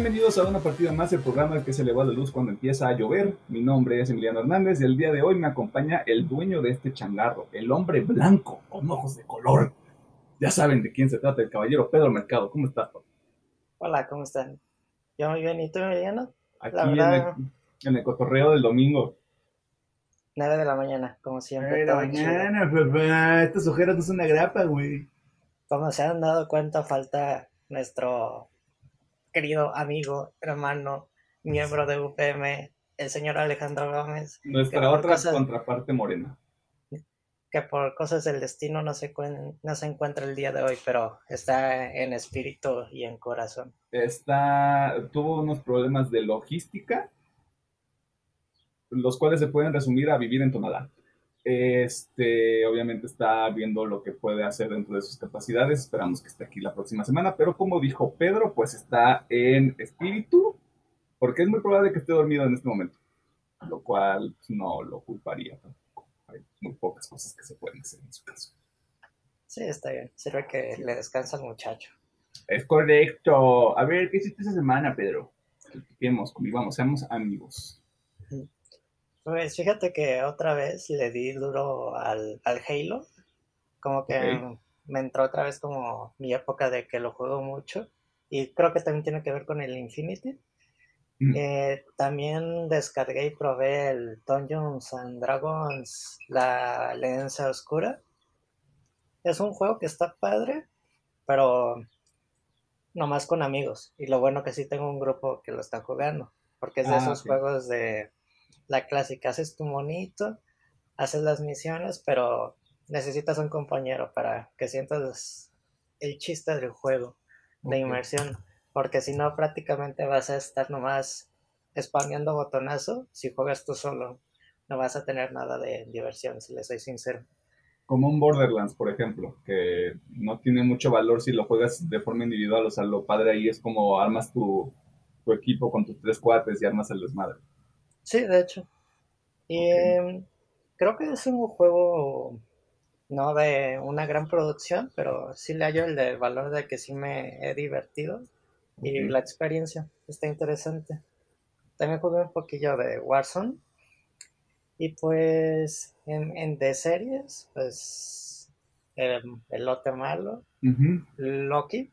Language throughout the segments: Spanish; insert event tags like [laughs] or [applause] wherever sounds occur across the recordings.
Bienvenidos a una partida más del programa que se le va la luz cuando empieza a llover. Mi nombre es Emiliano Hernández y el día de hoy me acompaña el dueño de este changarro, el hombre blanco con ojos de color. Ya saben de quién se trata, el caballero Pedro Mercado. ¿Cómo estás, Hola, ¿cómo están? Yo muy bien, ¿y tú, Emiliano? Aquí en, el, en, el, cotorreo del domingo. 9 de la mañana, como siempre. 9 de la mañana, papá. Estas ojeras no son una grapa, güey. Como se han dado cuenta, falta nuestro querido amigo, hermano, miembro de UPM, el señor Alejandro Gómez. Nuestra otra contraparte morena. Que por cosas del destino no se, no se encuentra el día de hoy, pero está en espíritu y en corazón. Está, tuvo unos problemas de logística, los cuales se pueden resumir a vivir en Tonalá. Este, obviamente está viendo lo que puede hacer dentro de sus capacidades. Esperamos que esté aquí la próxima semana. Pero como dijo Pedro, pues está en espíritu, porque es muy probable que esté dormido en este momento. Lo cual no lo culparía tampoco. Hay muy pocas cosas que se pueden hacer en su caso. Sí, está bien. Sirve que le descansa al muchacho. Es correcto. A ver, ¿qué hiciste esa semana, Pedro? Vamos, convivamos, seamos amigos. Pues fíjate que otra vez le di duro al, al Halo. Como que me entró otra vez como mi época de que lo juego mucho. Y creo que también tiene que ver con el Infinity. Mm. Eh, también descargué y probé el Dungeons and Dragons, la Alianza Oscura. Es un juego que está padre, pero nomás con amigos. Y lo bueno que sí tengo un grupo que lo está jugando, porque es de ah, esos juegos de la clásica, haces tu monito, haces las misiones, pero necesitas un compañero para que sientas el chiste del juego, de inmersión, porque si no prácticamente vas a estar nomás spameando botonazo si juegas tú solo. No vas a tener nada de diversión, si le soy sincero. Como un Borderlands, por ejemplo, que no tiene mucho valor si lo juegas de forma individual. O sea, lo padre ahí es como armas tu, tu equipo con tus tres cuates y armas el desmadre. Sí, de hecho. Y em, creo que es un juego no de una gran producción, pero sí le hallo el del valor de que sí me he divertido y la experiencia está interesante. También jugué un poquillo de Warzone y pues en, de series, pues el, el lote malo, Loki.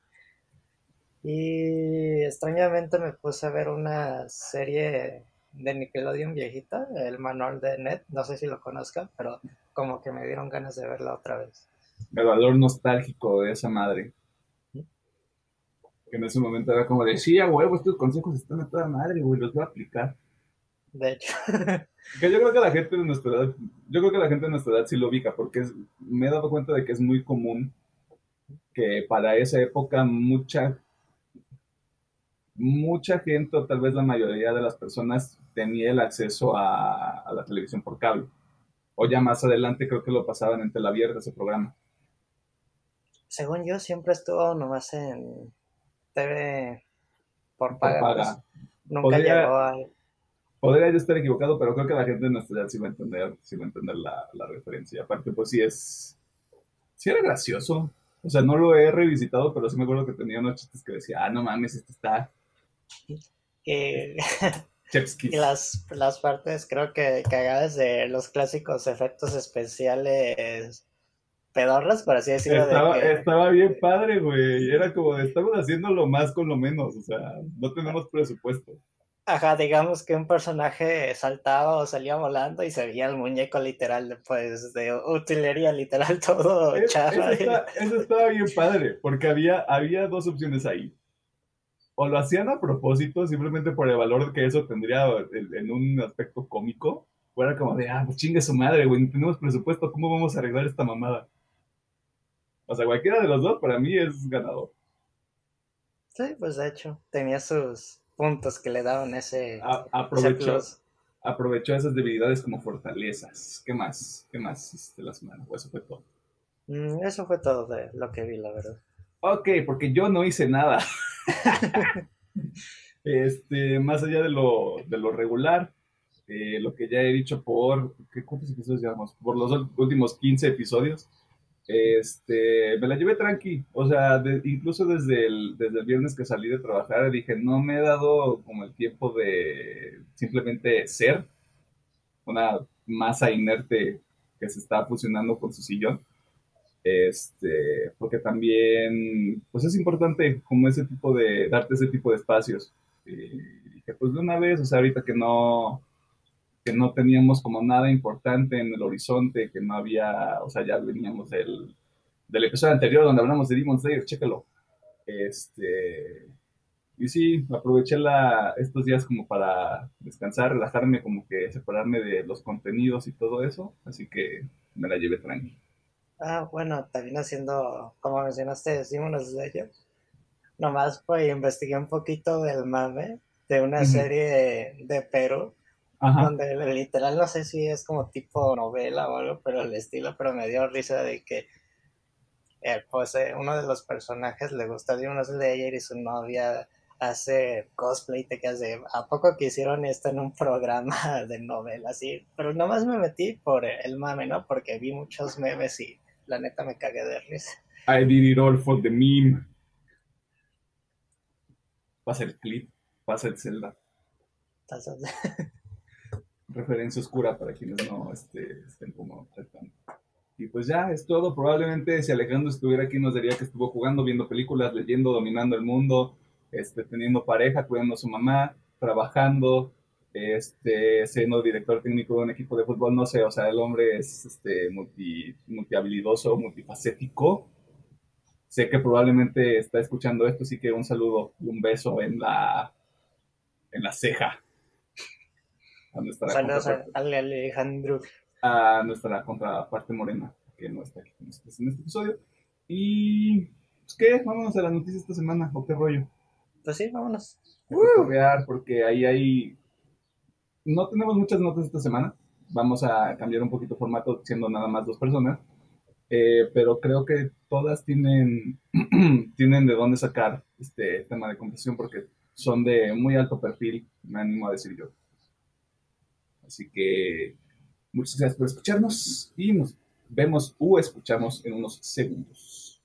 Y extrañamente me puse a ver una serie de Nickelodeon viejita, el manual de Net, no sé si lo conozcan, pero como que me dieron ganas de verla otra vez. El valor nostálgico de esa madre. Que en ese momento era como de, sí, a huevo, estos consejos están a toda madre, güey, los voy a aplicar. De hecho. [laughs] que yo creo que la gente de nuestra edad, yo creo que la gente de nuestra edad sí lo ubica, porque me he dado cuenta de que es muy común que para esa época mucha mucha gente, o tal vez la mayoría de las personas, tenía el acceso a, la televisión por cable. O ya más adelante creo que lo pasaban en abierta ese programa. Según yo, siempre estuvo nomás en TV por paga. Pues. Nunca podría, llegó a... Podría yo estar equivocado, pero creo que la gente de nuestra edad sí va a entender, sí va a entender la, la referencia. Aparte, pues sí es... Sí era gracioso. O sea, no lo he revisitado, pero sí me acuerdo que tenía unos chistes que decía, ah, no mames, este está [laughs] y, las, las partes creo que cagadas de los clásicos efectos especiales pedorras, por así decirlo. Estaba, estaba bien padre, güey. Era como de estamos haciendo lo más con lo menos, o sea, no tenemos presupuesto. Ajá, digamos que un personaje saltaba o salía volando y se veía el muñeco literal, pues de utilería literal [laughs] todo chafa. Eso, estaba bien padre, porque había, había dos opciones ahí o lo hacían a propósito, simplemente por el valor que eso tendría en un aspecto cómico, fuera como de, ah, pues chingue su madre, güey, no tenemos presupuesto, ¿cómo vamos a arreglar esta mamada? O sea, cualquiera de los dos para mí es ganador. Sí, pues de hecho, tenía sus puntos que le daban ese... aprovechó, aprovechó esas debilidades como fortalezas. ¿Qué más? ¿Qué más hiciste la semana? ¿O eso fue todo? Mm, eso fue todo de lo que vi, la verdad. Ok, porque yo no hice nada. [laughs] este, más allá de lo, de lo regular, eh, lo que ya he dicho por, ¿qué, ¿cuántos episodios llevamos? Por los últimos 15 episodios, Este, me la llevé tranqui, o sea, incluso desde el, desde el viernes que salí de trabajar dije, no me he dado como el tiempo de simplemente ser una masa inerte que se está fusionando con su sillón. Este, porque también, pues es importante como ese tipo de, darte ese tipo de espacios. Y dije, pues de una vez, o sea, ahorita que no, que no teníamos como nada importante en el horizonte, que no había, o sea, ya veníamos del, del episodio anterior donde hablamos de Demon Slayer, chécalo. Este, y sí, aproveché la, estos días como para descansar, relajarme, como que separarme de los contenidos y todo eso, así que me la llevé tranqui. Ah, bueno, también haciendo, como mencionaste, Demon Slayer, nomás pues investigué un poquito del mame de una serie de Perú donde literal no sé si es como tipo novela o algo, pero el estilo, pero me dio risa de que eh, pues eh, uno de los personajes le gusta Demon Slayer y su novia hace cosplay te quedas de ¿a poco que hicieron esto en un programa [laughs] de novela? así? Pero nomás me metí por el mame, ¿no? Porque vi muchos memes y la neta me cagué de risa. I did it all for the meme. Pasa el clip, pasa el Zelda. Pasa [laughs] referencia oscura para quienes no este, estén como tratando. Y pues ya es todo. Probablemente si Alejandro estuviera aquí nos diría que estuvo jugando, viendo películas, leyendo, dominando el mundo, este, teniendo pareja, cuidando a su mamá, trabajando, este, siendo director técnico de un equipo de fútbol, no sé, o sea, el hombre es este, multi, multihabilidoso, multifacético. Sé que probablemente está escuchando esto, así que un saludo y un beso en la, en la ceja [laughs] a nuestra Saludos a Alejandro. A nuestra contraparte morena, que no está aquí en este episodio. Y, pues, ¿qué? Vámonos a las noticias esta semana, ¿o qué rollo? Pues sí, vámonos. Porque ahí hay... No tenemos muchas notas esta semana. Vamos a cambiar un poquito el formato, siendo nada más dos personas. Eh, pero creo que todas tienen, [clears throat] tienen de dónde sacar este tema de conversación porque son de muy alto perfil, me animo a decir yo. Así que muchas gracias por escucharnos y nos vemos o escuchamos en unos segundos.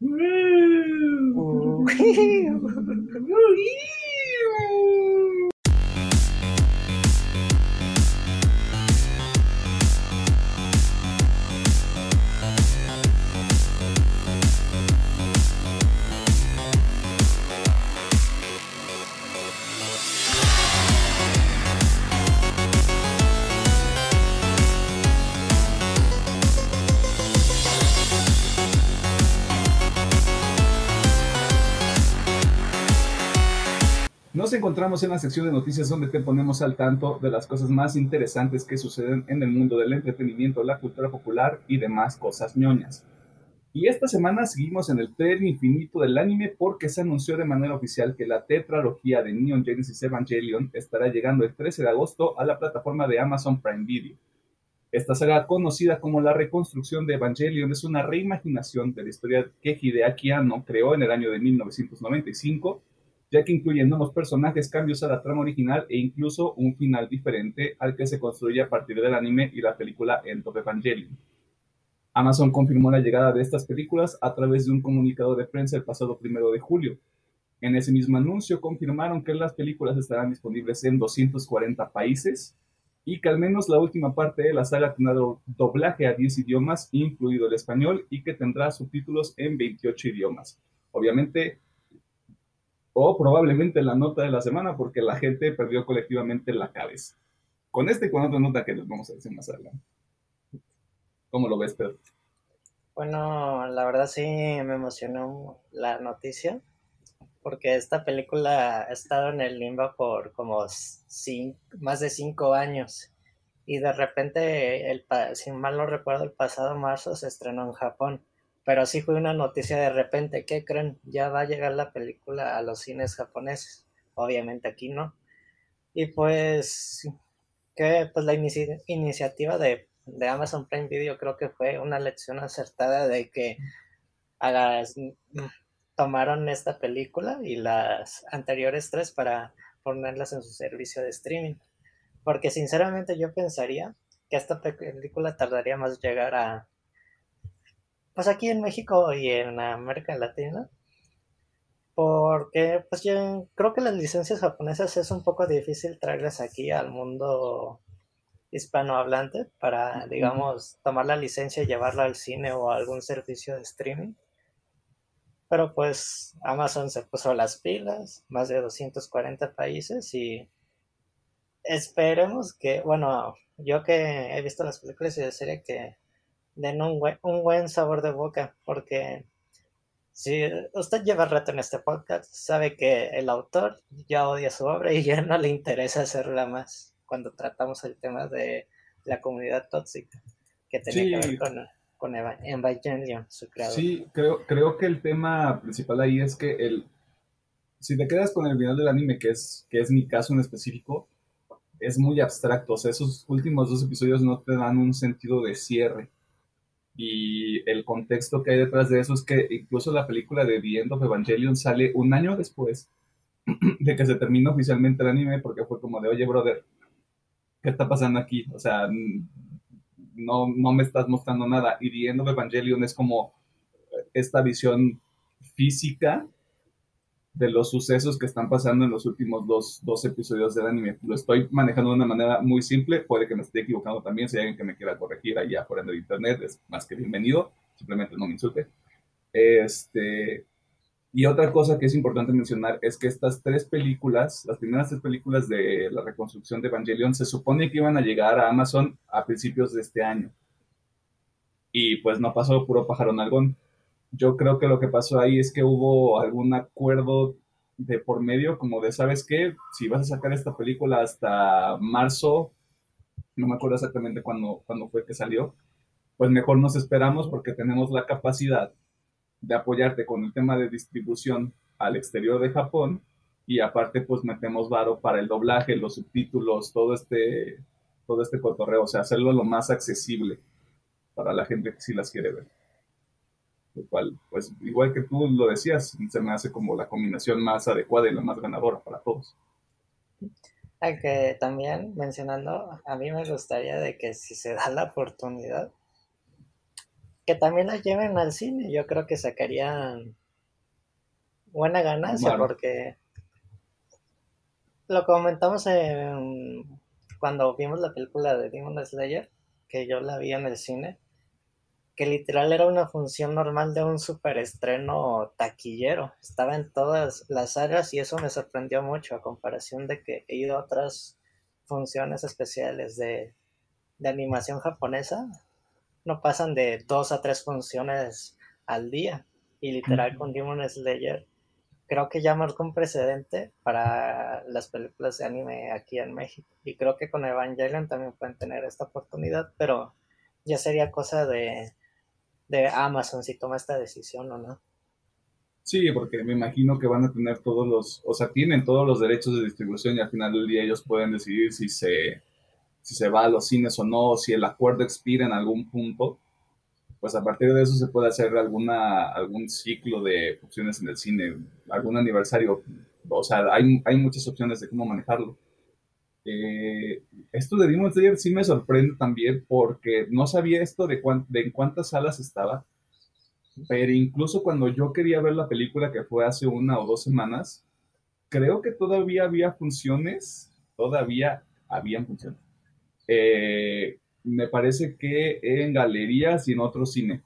[laughs] Nos encontramos en la sección de noticias donde te ponemos al tanto de las cosas más interesantes que suceden en el mundo del entretenimiento, la cultura popular y demás cosas ñoñas. Y esta semana seguimos en el tren infinito del anime porque se anunció de manera oficial que la tetralogía de Neon Genesis Evangelion estará llegando el 13 de agosto a la plataforma de Amazon Prime Video. Esta saga, conocida como la reconstrucción de Evangelion, es una reimaginación de la historia que Hideaki Anno creó en el año de 1995 ya que incluye nuevos personajes, cambios a la trama original e incluso un final diferente al que se construye a partir del anime y la película End of Evangelion. Amazon confirmó la llegada de estas películas a través de un comunicado de prensa el pasado primero de julio. En ese mismo anuncio confirmaron que las películas estarán disponibles en 240 países y que al menos la última parte de la saga tendrá doblaje a 10 idiomas, incluido el español, y que tendrá subtítulos en 28 idiomas. Obviamente, o probablemente la nota de la semana porque la gente perdió colectivamente la cabeza. Con este y con otra nota que les vamos a decir más adelante. ¿Cómo lo ves, Pedro? Bueno, la verdad sí me emocionó la noticia porque esta película ha estado en el limbo por como más de cinco años y de repente, el, si mal no recuerdo, el pasado marzo se estrenó en Japón pero sí fue una noticia de repente, ¿qué creen? Ya va a llegar la película a los cines japoneses. Obviamente aquí no. Y pues, que pues la iniciativa de, Amazon Prime Video creo que fue una lección acertada de que hagas, tomaron esta película y las anteriores tres para ponerlas en su servicio de streaming. Porque sinceramente yo pensaría que esta película tardaría más llegar a, pues aquí en México y en América Latina, porque pues yo creo que las licencias japonesas es un poco difícil traerlas aquí al mundo hispanohablante para, digamos, tomar la licencia y llevarla al cine o a algún servicio de streaming. Pero pues Amazon se puso las pilas, más de 240 países y esperemos que, bueno, yo que he visto las películas y de serie que den un buen, un buen sabor de boca, porque si usted lleva rato en este podcast, sabe que el autor ya odia su obra y ya no le interesa hacerla más cuando tratamos el tema de la comunidad tóxica, que tenía que ver con, con Evangelion, su creador. Sí, creo, creo que el tema principal ahí es que el, si te quedas con el final del anime, que es, que es mi caso en específico, es muy abstracto. O sea, esos últimos dos episodios no te dan un sentido de cierre. Y el contexto que hay detrás de eso es que incluso la película de The End of Evangelion sale un año después [clears throat] de que se terminó oficialmente el anime, porque fue como de, oye, brother, ¿qué está pasando aquí? O sea, no, no me estás mostrando nada. Y The End of Evangelion es como esta visión física de los sucesos que están pasando en los últimos dos, dos, episodios del anime. Lo estoy manejando de una manera muy simple, puede que me esté equivocando también, si hay alguien que me quiera corregir allá en el internet, es más que bienvenido, simplemente no me insulte. Este, y otra cosa que es importante mencionar es que estas tres películas, las primeras tres películas de la reconstrucción de Evangelion, se supone que iban a llegar a Amazon a principios de este año. Y pues no pasó puro pájaro nalgón. Yo creo que lo que pasó ahí es que hubo algún acuerdo de por medio, como de, ¿sabes qué? Si vas a sacar esta película hasta marzo, no me acuerdo exactamente cuándo, cuándo fue que salió, pues mejor nos esperamos porque tenemos la capacidad de apoyarte con el tema de distribución al exterior de Japón y aparte pues metemos varo para el doblaje, los subtítulos, todo este, todo este cotorreo, o sea, hacerlo lo más accesible para la gente que sí las quiere ver. Lo cual, pues igual que tú lo decías, se me hace como la combinación más adecuada y la más ganadora para todos. Aunque también mencionando, a mí me gustaría de que si se da la oportunidad, que también la lleven al cine. Yo creo que sacarían buena ganancia porque lo comentamos en, cuando vimos la película de Demon Slayer, que yo la vi en el cine, que literal era una función normal de un superestreno taquillero. Estaba en todas las áreas y eso me sorprendió mucho a comparación de que he ido a otras funciones especiales de, de animación japonesa no pasan de dos a tres funciones al día. Y literal con Demon Slayer creo que ya marcó un precedente para las películas de anime aquí en México. Y creo que con Evangelion también pueden tener esta oportunidad, pero ya sería cosa de, de Amazon si toma esta decisión o no. Sí, porque me imagino que van a tener todos los, o sea, tienen todos los derechos de distribución y al final del día ellos pueden decidir si se si se va a los cines o no, si el acuerdo expira en algún punto, pues a partir de eso se puede hacer alguna, algún ciclo de opciones en el cine, algún aniversario. O sea, hay, hay muchas opciones de cómo manejarlo. Eh, esto de Demon Slayer sí me sorprende también porque no sabía esto de, de en cuántas salas estaba, pero incluso cuando yo quería ver la película que fue hace una o dos semanas, creo que todavía había funciones, todavía habían funciones eh, me parece que en galerías y en otro cine.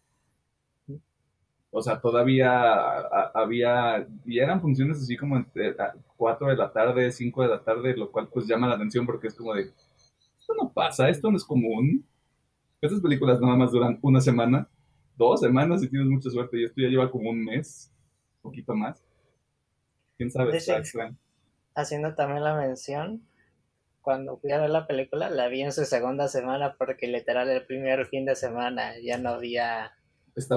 O sea, todavía había, y eran funciones así como entre 4 de la tarde, 5 de la tarde, lo cual pues llama la atención porque es como de, esto no pasa, esto no es común. Estas películas nada más duran una semana, dos semanas si tienes mucha suerte, y esto ya lleva como un mes, un poquito más. ¿Quién sabe? Haciendo también la mención, cuando fui a ver la película, la vi en su segunda semana porque literal el primer fin de semana ya no había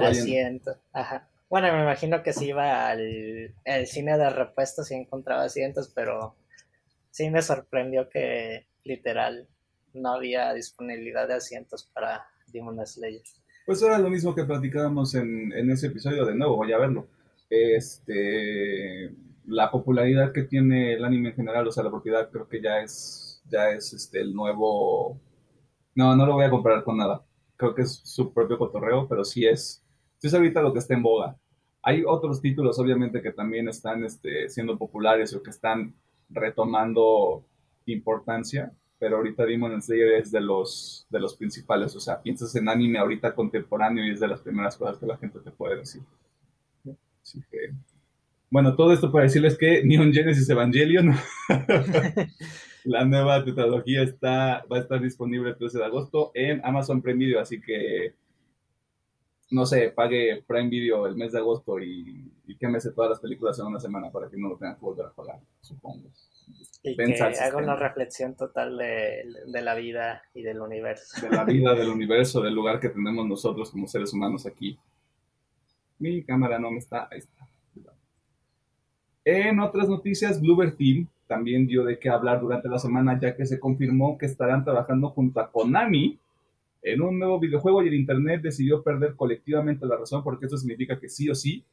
asiento. Ajá. Bueno, me imagino que si iba al cine de repuestos y encontraba asientos, pero sí me sorprendió que literal no había disponibilidad de asientos para Demon Slayer. Pues era lo mismo que platicábamos en, en ese episodio de nuevo, voy a verlo. Este, la popularidad que tiene el anime en general, o sea, la propiedad creo que ya es ya es este, el nuevo No, no lo voy a comparar con nada. Creo que es su propio cotorreo, pero sí es, sí es ahorita lo que está en boga. Hay otros títulos, obviamente, que también están este, siendo populares o que están retomando importancia, pero ahorita Demon Slayer es de los, de los principales. O sea, piensas en anime ahorita contemporáneo y es de las primeras cosas que la gente te puede decir. Así que, bueno, todo esto para decirles que Neon Genesis Evangelion, [laughs] la nueva tetralogía está, va a estar disponible el 13 de agosto en Amazon Prime Video, así que no sé, pague Prime Video el mes de agosto y, y quémese todas las películas en una semana para que no lo tenga que volver a pagar, supongo. Y que haga una reflexión total de, la vida y del universo. De la vida, del [laughs] universo, del lugar que tenemos nosotros como seres humanos aquí. Mi cámara no me está, ahí está. En otras noticias, Bluebird Team también dio de qué hablar durante la semana, ya que se confirmó que estarán trabajando junto a Konami en un nuevo videojuego y el Internet decidió perder colectivamente la razón porque eso significa que sí o sí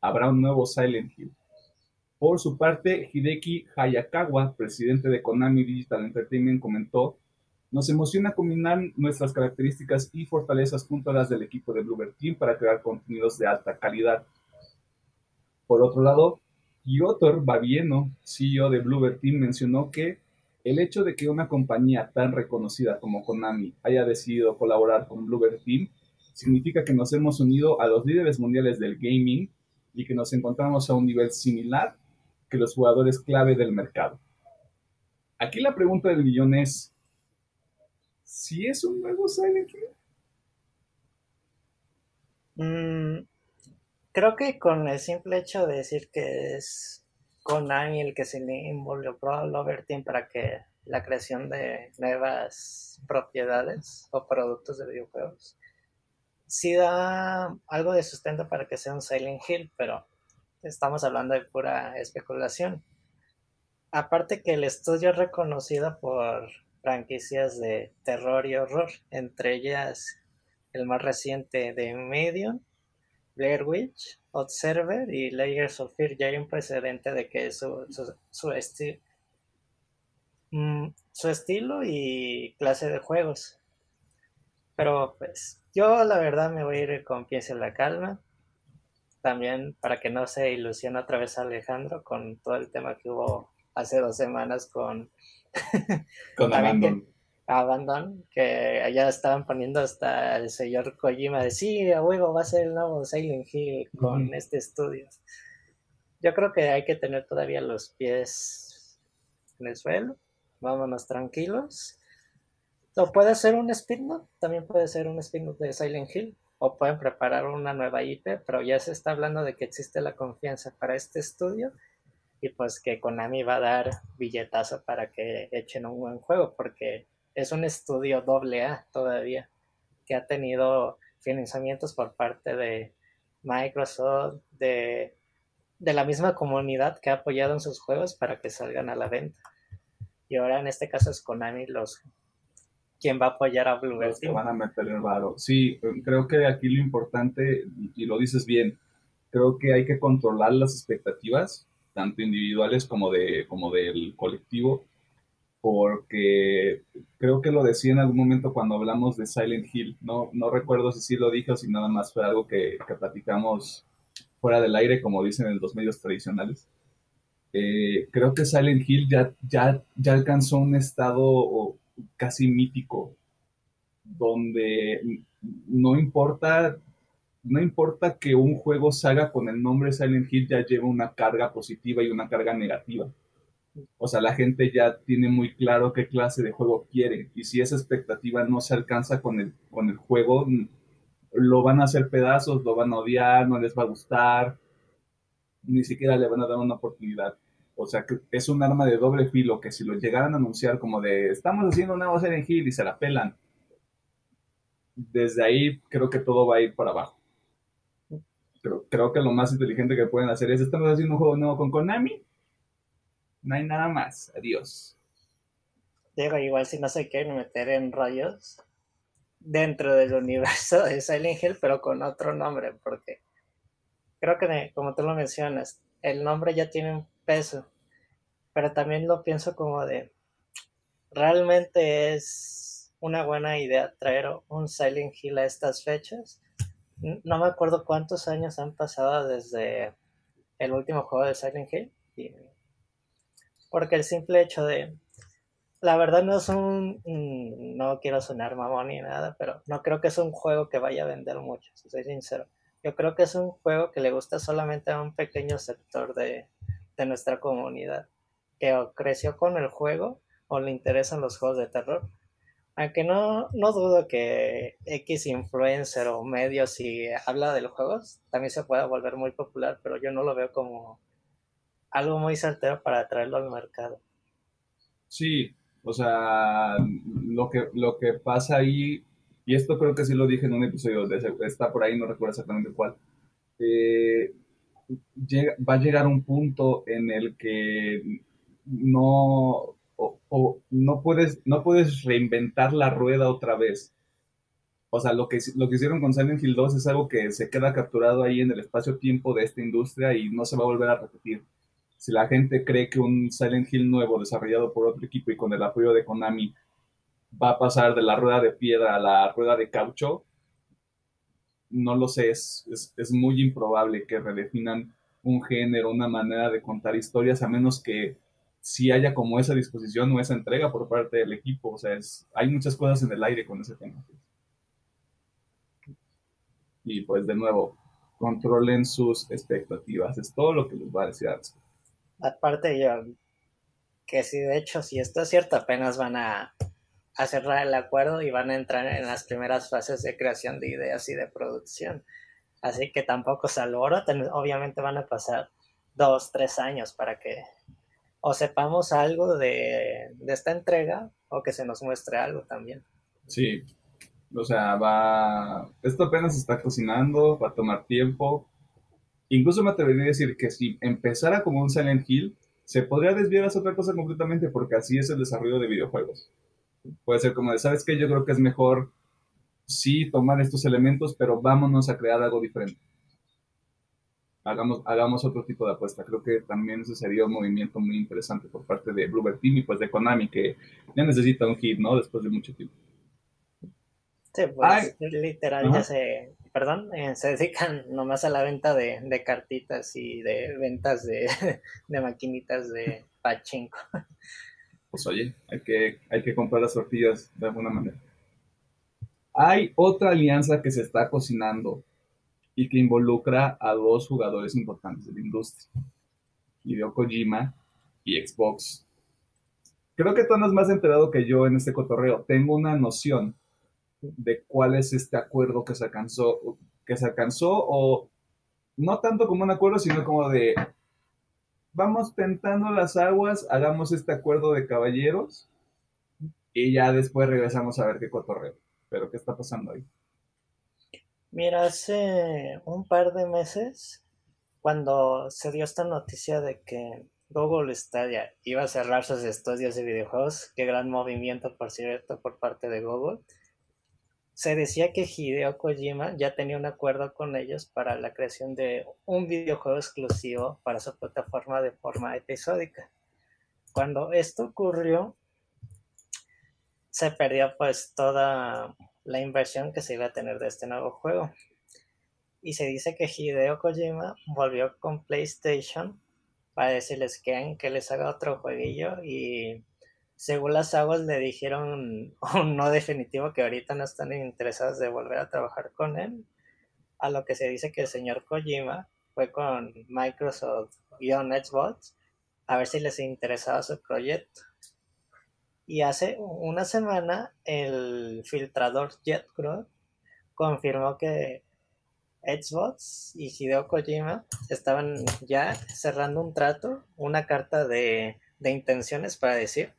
habrá un nuevo Silent Hill. Por su parte, Hideki Hayakawa, presidente de Konami Digital Entertainment, comentó, nos emociona combinar nuestras características y fortalezas junto a las del equipo de Bluebird Team para crear contenidos de alta calidad. Por otro lado, Piotr Babieno, CEO de Bluebird Team, mencionó que el hecho de que una compañía tan reconocida como Konami haya decidido colaborar con Bluebird Team significa que nos hemos unido a los líderes mundiales del gaming y que nos encontramos a un nivel similar que los jugadores clave del mercado. Aquí la pregunta del millón es, ¿si es un nuevo Silent? Mm, creo que con el simple hecho de decir que es Konami el que se le involucró a Loverteam para que la creación de nuevas propiedades o productos de videojuegos, sí da algo de sustento para que sea un Silent Hill, pero estamos hablando de pura especulación. Aparte que el estudio es reconocido por franquicias de terror y horror, entre ellas el más reciente de Medium, Blair Witch, Observer y Layers of Fear. Ya hay un precedente de que su, su, mm, su estilo y clase de juegos. Pero pues yo la verdad me voy a ir con pies en la calma también para que no se ilusione otra vez Alejandro con todo el tema que hubo hace dos semanas con, con [laughs] Abandon. Abandon, que allá estaban poniendo hasta el señor Kojima de sí, a huevo, va a ser el nuevo Silent Hill con este estudio. Yo creo que hay que tener todavía los pies en el suelo, vámonos tranquilos. O puede ser un spin-off, también puede ser un spin-off de Silent Hill, o pueden preparar una nueva IP, pero ya se está hablando de que existe la confianza para este estudio y pues que Konami va a dar billetazo para que echen un buen juego, porque es un estudio doble A todavía, que ha tenido financiamientos por parte de Microsoft, de, la misma comunidad que ha apoyado en sus juegos para que salgan a la venta. Y ahora en este caso es Konami los quién va a apoyar a Blue Los van a meter el varo. Sí, creo que aquí lo importante, y lo dices bien, creo que hay que controlar las expectativas, tanto individuales como, de, como del colectivo, porque creo que lo decía en algún momento cuando hablamos de Silent Hill, no, no recuerdo si sí lo dije o si nada más fue algo que, que platicamos fuera del aire, como dicen en los medios tradicionales. Eh, creo que Silent Hill ya, ya, ya alcanzó un estado casi mítico, donde no importa, no importa que un juego salga con el nombre Silent Hill, ya lleva una carga positiva y una carga negativa. O sea, la gente ya tiene muy claro qué clase de juego quiere. Y si esa expectativa no se alcanza con el, con el juego, lo van a hacer pedazos, lo van a odiar, no les va a gustar, ni siquiera le van a dar una oportunidad. O sea, que es un arma de doble filo que si lo llegaran a anunciar como de estamos haciendo un nuevo Silent Hill y se la pelan, desde ahí creo que todo va a ir para abajo. Pero creo que lo más inteligente que pueden hacer es estamos haciendo un juego nuevo con Konami. No hay nada más. Adiós. Digo, igual si no se quieren meter en rollos dentro del universo de Silent Hill, pero con otro nombre, porque creo que, como tú lo mencionas, el nombre ya tiene un peso. Pero también lo pienso como de, realmente es una buena idea traer un Silent Hill a estas fechas. No me acuerdo cuántos años han pasado desde el último juego de Silent Hill. Porque el simple hecho de... La verdad no es un... Mm, no quiero sonar mamón ni nada, pero no creo que es un juego que vaya a vender mucho, si soy sincero. Yo creo que es un juego que le gusta solamente a un pequeño sector de, de nuestra comunidad, que creció con el juego o le interesan los juegos de terror. Aunque no, no dudo que X influencer o medio si habla de los juegos también se pueda volver muy popular, pero yo no lo veo como algo muy certero para traerlo al mercado. Sí, o sea, lo que, lo que pasa ahí, y esto creo que sí lo dije en un episodio, está por ahí, no recuerdo exactamente cuál, eh, va a llegar un punto en el que no, o, no, puedes, no puedes reinventar la rueda otra vez. O sea, lo que, lo que hicieron con Silent Hill 2 es algo que se queda capturado ahí en el espacio-tiempo de esta industria y no se va a volver a repetir. Si la gente cree que un Silent Hill nuevo desarrollado por otro equipo y con el apoyo de Konami va a pasar de la rueda de piedra a la rueda de caucho, no lo sé, es, es, muy improbable que redefinan un género, una manera de contar historias, a menos que si haya como esa disposición o esa entrega por parte del equipo. O sea, es, hay muchas cosas en el aire con ese tema. Y pues de nuevo, controlen sus expectativas. Es todo lo que les va a decir Aparte yo, que si de hecho, si esto es cierto, apenas van a, cerrar el acuerdo y van a entrar en las primeras fases de creación de ideas y de producción. Así que tampoco se obviamente van a pasar dos, tres años para que o sepamos algo de, esta entrega o que se nos muestre algo también. Sí, o sea, va, esto apenas está cocinando, va a tomar tiempo. Incluso me atrevería a decir que si empezara como un Silent Hill, se podría desviar a otra cosa completamente porque así es el desarrollo de videojuegos. Puede ser como de, ¿sabes qué? Yo creo que es mejor sí tomar estos elementos, pero vámonos a crear algo diferente hagamos, hagamos otro tipo de apuesta. Creo que también ese sería un movimiento muy interesante por parte de Bluebird Team y pues de Konami, que ya necesita un hit, ¿no? Después de mucho tiempo. Sí, pues literal ya se, perdón, eh, se dedican nomás a la venta de, de cartitas y de ventas de, [laughs] de maquinitas de pachinko. Pues oye, hay que, hay que comprar las tortillas de alguna manera. Hay otra alianza que se está cocinando y que involucra a dos jugadores importantes de la industria, Hideo Kojima y Xbox. Creo que tú andas más enterado que yo en este cotorreo. Tengo una noción de cuál es este acuerdo que se alcanzó, que se alcanzó o no tanto como un acuerdo, sino como de vamos tentando las aguas, hagamos este acuerdo de caballeros y ya después regresamos a ver qué cotorreo. Pero ¿qué está pasando ahí? Mira, hace un par de meses, cuando se dio esta noticia de que Google Stadia iba a cerrar sus estudios de videojuegos, qué gran movimiento, por cierto, por parte de Google, se decía que Hideo Kojima ya tenía un acuerdo con ellos para la creación de un videojuego exclusivo para su plataforma de forma episódica. Cuando esto ocurrió, se perdió pues toda la inversión que se iba a tener de este nuevo juego. Y se dice que Hideo Kojima volvió con PlayStation para decirles que, que les haga otro jueguillo y según las aguas le dijeron un [laughs] no definitivo que ahorita no están interesados de volver a trabajar con él. A lo que se dice que el señor Kojima fue con Microsoft y Xbox a ver si les interesaba su proyecto. Y hace una semana el filtrador JetCrawl confirmó que Xbox y Hideo Kojima estaban ya cerrando un trato, una carta de, de intenciones para decir,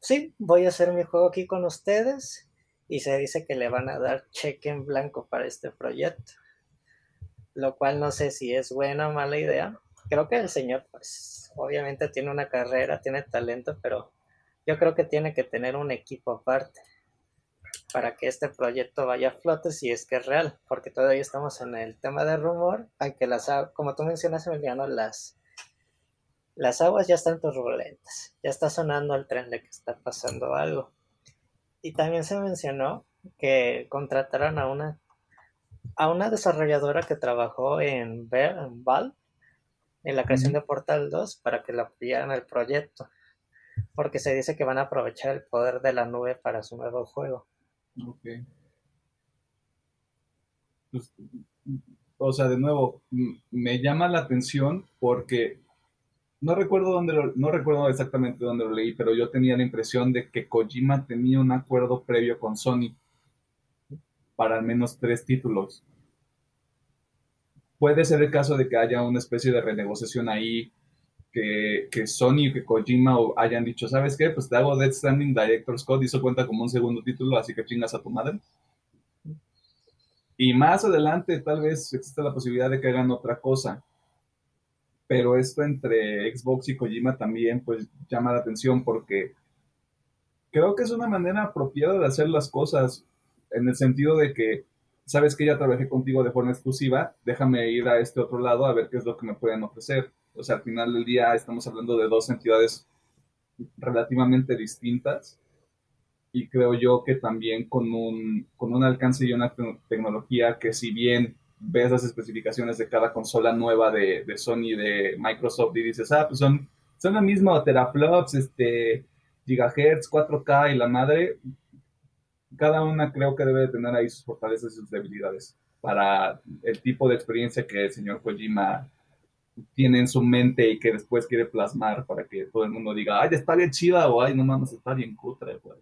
sí, voy a hacer mi juego aquí con ustedes y se dice que le van a dar cheque en blanco para este proyecto. Lo cual no sé si es buena o mala idea. Creo que el señor, pues, obviamente tiene una carrera, tiene talento, pero yo creo que tiene que tener un equipo aparte para que este proyecto vaya a flote si es que es real, porque todavía estamos en el tema de rumor, aunque las como tú mencionas, Emiliano, las, las aguas ya están turbulentas, ya está sonando el tren de que está pasando algo. Y también se mencionó que contrataron a una a una desarrolladora que trabajó en, en Valve en la creación de Portal 2 para que la apoyaran el proyecto, porque se dice que van a aprovechar el poder de la nube para su nuevo juego. Ok. Pues, o sea, de nuevo, me llama la atención porque no recuerdo dónde no recuerdo exactamente dónde lo leí, pero yo tenía la impresión de que Kojima tenía un acuerdo previo con Sony para al menos tres títulos. Puede ser el caso de que haya una especie de renegociación ahí, que, que Sony y que Kojima hayan dicho, ¿sabes qué? Pues te hago Dead Standing Director's Code y eso cuenta como un segundo título, así que chingas a tu madre. Y más adelante tal vez existe la posibilidad de que hagan otra cosa. Pero esto entre Xbox y Kojima también pues llama la atención porque creo que es una manera apropiada de hacer las cosas en el sentido de que, sabes que ya trabajé contigo de forma exclusiva, déjame ir a este otro lado a ver qué es lo que me pueden ofrecer. O sea, al final del día estamos hablando de dos entidades relativamente distintas y creo yo que también con un, con un alcance y una tecnología que si bien ves las especificaciones de cada consola nueva de, de Sony, de Microsoft y dices, ah, pues son, son lo mismo, teraflops, este, gigahertz, 4K y la madre, cada una creo que debe de tener ahí sus fortalezas y sus debilidades para el tipo de experiencia que el señor Kojima tiene en su mente y que después quiere plasmar para que todo el mundo diga, ay, está bien chida o ay, no mames, está bien cutre, güey.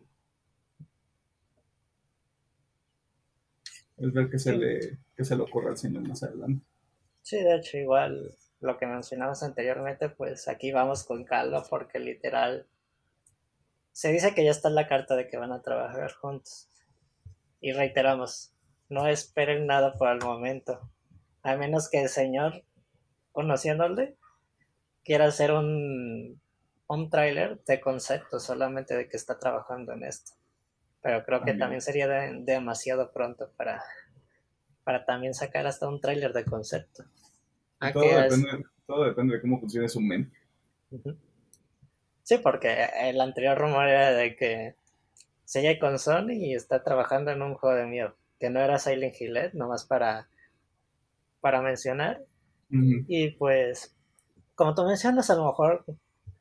Es ver qué se, le, qué se le ocurre al señor más adelante. Sí, de hecho, igual lo que mencionamos anteriormente, pues aquí vamos con calma porque literal se dice que ya está la carta de que van a trabajar juntos. Y reiteramos, no esperen nada por el momento. A menos que el señor, conociéndole, quiera hacer un, un tráiler de concepto solamente de que está trabajando en esto. Pero creo que también sería demasiado pronto para, para también sacar hasta un tráiler de concepto. Todo depende, todo depende, de cómo funcione su mente. Sí, porque el anterior rumor era de que sigue con Sony y está trabajando en un juego de miedo, que no era Silent Hill, ¿eh? nomás para, para mencionar. Y pues, como tú mencionas, a lo mejor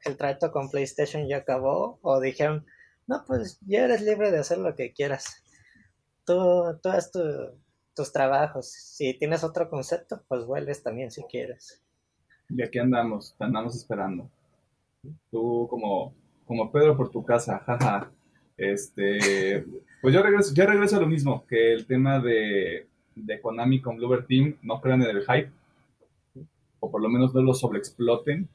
el trato con PlayStation ya acabó o dijeron, no, pues ya eres libre de hacer lo que quieras. Tú, tú haz tus trabajos. Si tienes otro concepto, pues vuelves también si quieres. Y aquí andamos, andamos esperando tú como, como Pedro por tu casa, [laughs] jaja. Este, pues yo regreso, yo regreso a lo mismo, que el tema de, de Konami con Bluebird Team, no crean en el hype, o por lo menos no lo sobreexploten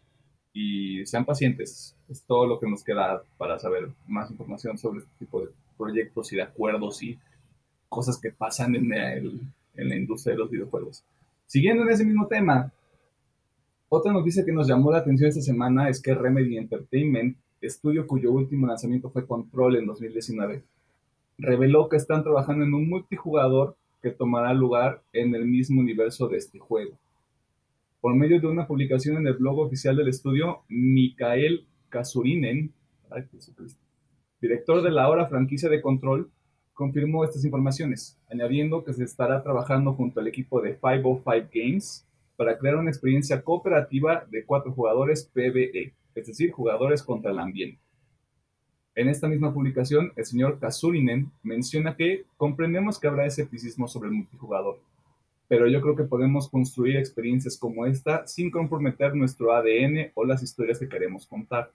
y sean pacientes. Es todo lo que nos queda para saber más información sobre este tipo de proyectos y de acuerdos y cosas que pasan en, en la industria de los videojuegos. Siguiendo en ese mismo tema, otra noticia que nos llamó la atención esta semana es que Remedy Entertainment, estudio cuyo último lanzamiento fue Control en 2019, reveló que están trabajando en un multijugador que tomará lugar en el mismo universo de este juego. Por medio de una publicación en el blog oficial del estudio, Mikael Kasurinen, director de la ahora franquicia de Control, confirmó estas informaciones, añadiendo que se estará trabajando junto al equipo de 505 Games para crear una experiencia cooperativa de cuatro jugadores PvE, es decir, jugadores contra el ambiente. En esta misma publicación, el señor Kasurinen menciona que comprendemos que habrá escepticismo sobre el multijugador, pero yo creo que podemos construir experiencias como esta sin comprometer nuestro ADN o las historias que queremos contar.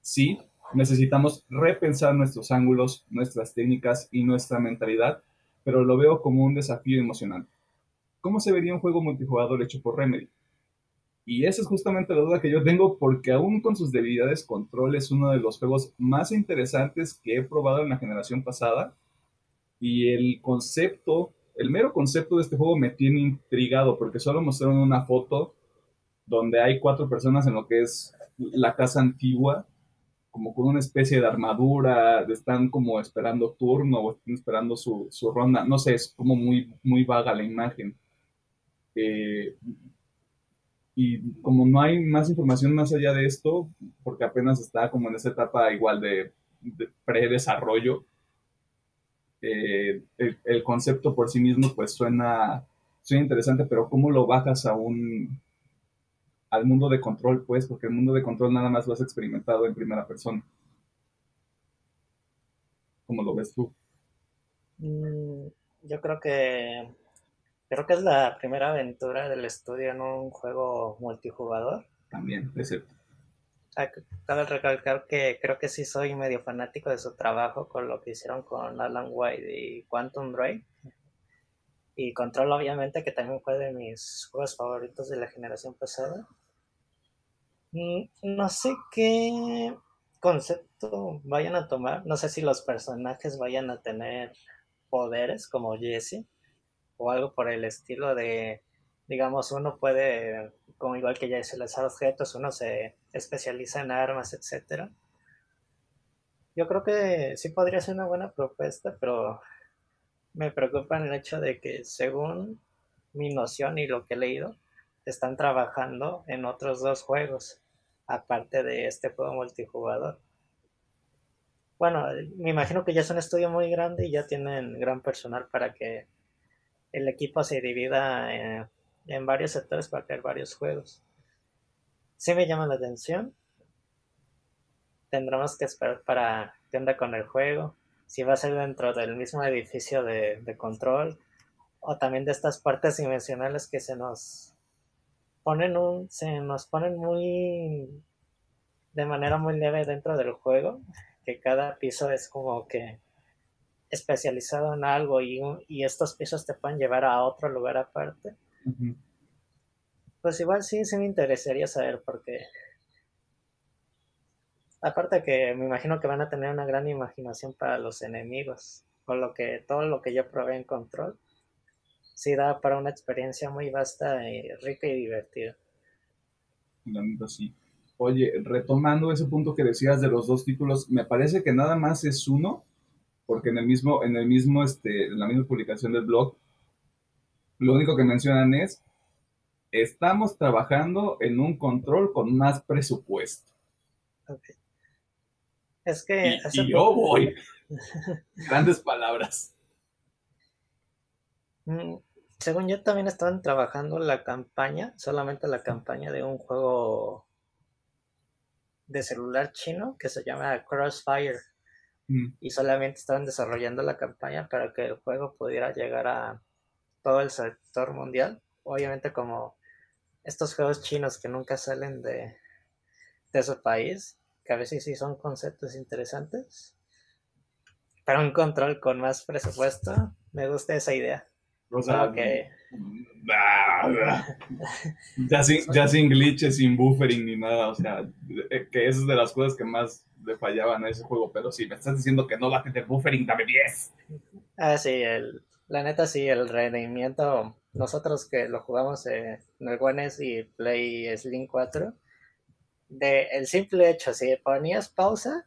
Sí, necesitamos repensar nuestros ángulos, nuestras técnicas y nuestra mentalidad, pero lo veo como un desafío emocionante. ¿cómo se vería un juego multijugador hecho por Remedy? Y esa es justamente la duda que yo tengo porque aún con sus debilidades, Control es uno de los juegos más interesantes que he probado en la generación pasada. Y el concepto, el mero concepto de este juego me tiene intrigado porque solo mostraron una foto donde hay cuatro personas en lo que es la casa antigua, como con una especie de armadura, están como esperando turno o están esperando su, su ronda. No sé, es como muy, muy vaga la imagen eh, y como no hay más información más allá de esto, porque apenas está como en esa etapa igual de, predesarrollo. Eh, el, concepto por sí mismo pues suena, suena interesante, pero ¿cómo lo bajas a un al mundo de control? Pues porque el mundo de control nada más lo has experimentado en primera persona. ¿Cómo lo ves tú? Mm, yo creo que creo que es la primera aventura del estudio en un juego multijugador. También, es cierto. Cabe recalcar que creo que sí soy medio fanático de su trabajo con lo que hicieron con Alan White y Quantum Break. Y Control, obviamente, que también fue de mis juegos favoritos de la generación pasada. Mm, no sé qué concepto vayan a tomar. No sé si los personajes vayan a tener poderes como Jesse o algo por el estilo de, digamos, uno puede, como igual que Jesse, lanzar objetos, uno se especializa en armas, etcétera. Yo creo que sí podría ser una buena propuesta, pero me preocupa el hecho de que según mi noción y lo que he leído, están trabajando en otros dos juegos, aparte de este juego multijugador. Bueno, me imagino que ya es un estudio muy grande y ya tienen gran personal para que el equipo se divida en, en varios sectores para crear varios juegos sí me llama la atención. Tendremos que esperar para qué onda con el juego. Si va a ser dentro del mismo edificio de, control. O también de estas partes dimensionales que se nos ponen un. se nos ponen muy. de manera muy leve dentro del juego. Que cada piso es como que especializado en algo y, y estos pisos te pueden llevar a otro lugar aparte. Pues igual sí, sí me interesaría saber porque aparte que me imagino que van a tener una gran imaginación para los enemigos, con lo que todo lo que yo probé en control sí da para una experiencia muy vasta y rica y divertida. sí. Oye, retomando ese punto que decías de los dos títulos, me parece que nada más es uno, porque en el mismo, en el mismo, este, en la misma publicación del blog, lo único que mencionan es estamos trabajando en un control con más presupuesto. Es que... Y, yo voy. [laughs] Grandes palabras. Mm, según yo también estaban trabajando la campaña, solamente la campaña de un juego de celular chino que se llama Crossfire. Mm. Y solamente estaban desarrollando la campaña para que el juego pudiera llegar a todo el sector mundial. Obviamente como estos juegos chinos que nunca salen de, de su país, que a veces sí son conceptos interesantes. Para un control con más presupuesto, me gusta esa idea. O sea, que... [laughs] ya, sin, ya sin glitches, sin buffering ni nada, o sea, eh, que es de las cosas que más le fallaban a ese juego, pero sí, me estás diciendo que no a tener buffering, dame 10. Ah, sí, el, la neta sí, el rendimiento nosotros que lo jugamos en el One y Play Slim 4, de el simple hecho, si ponías pausa,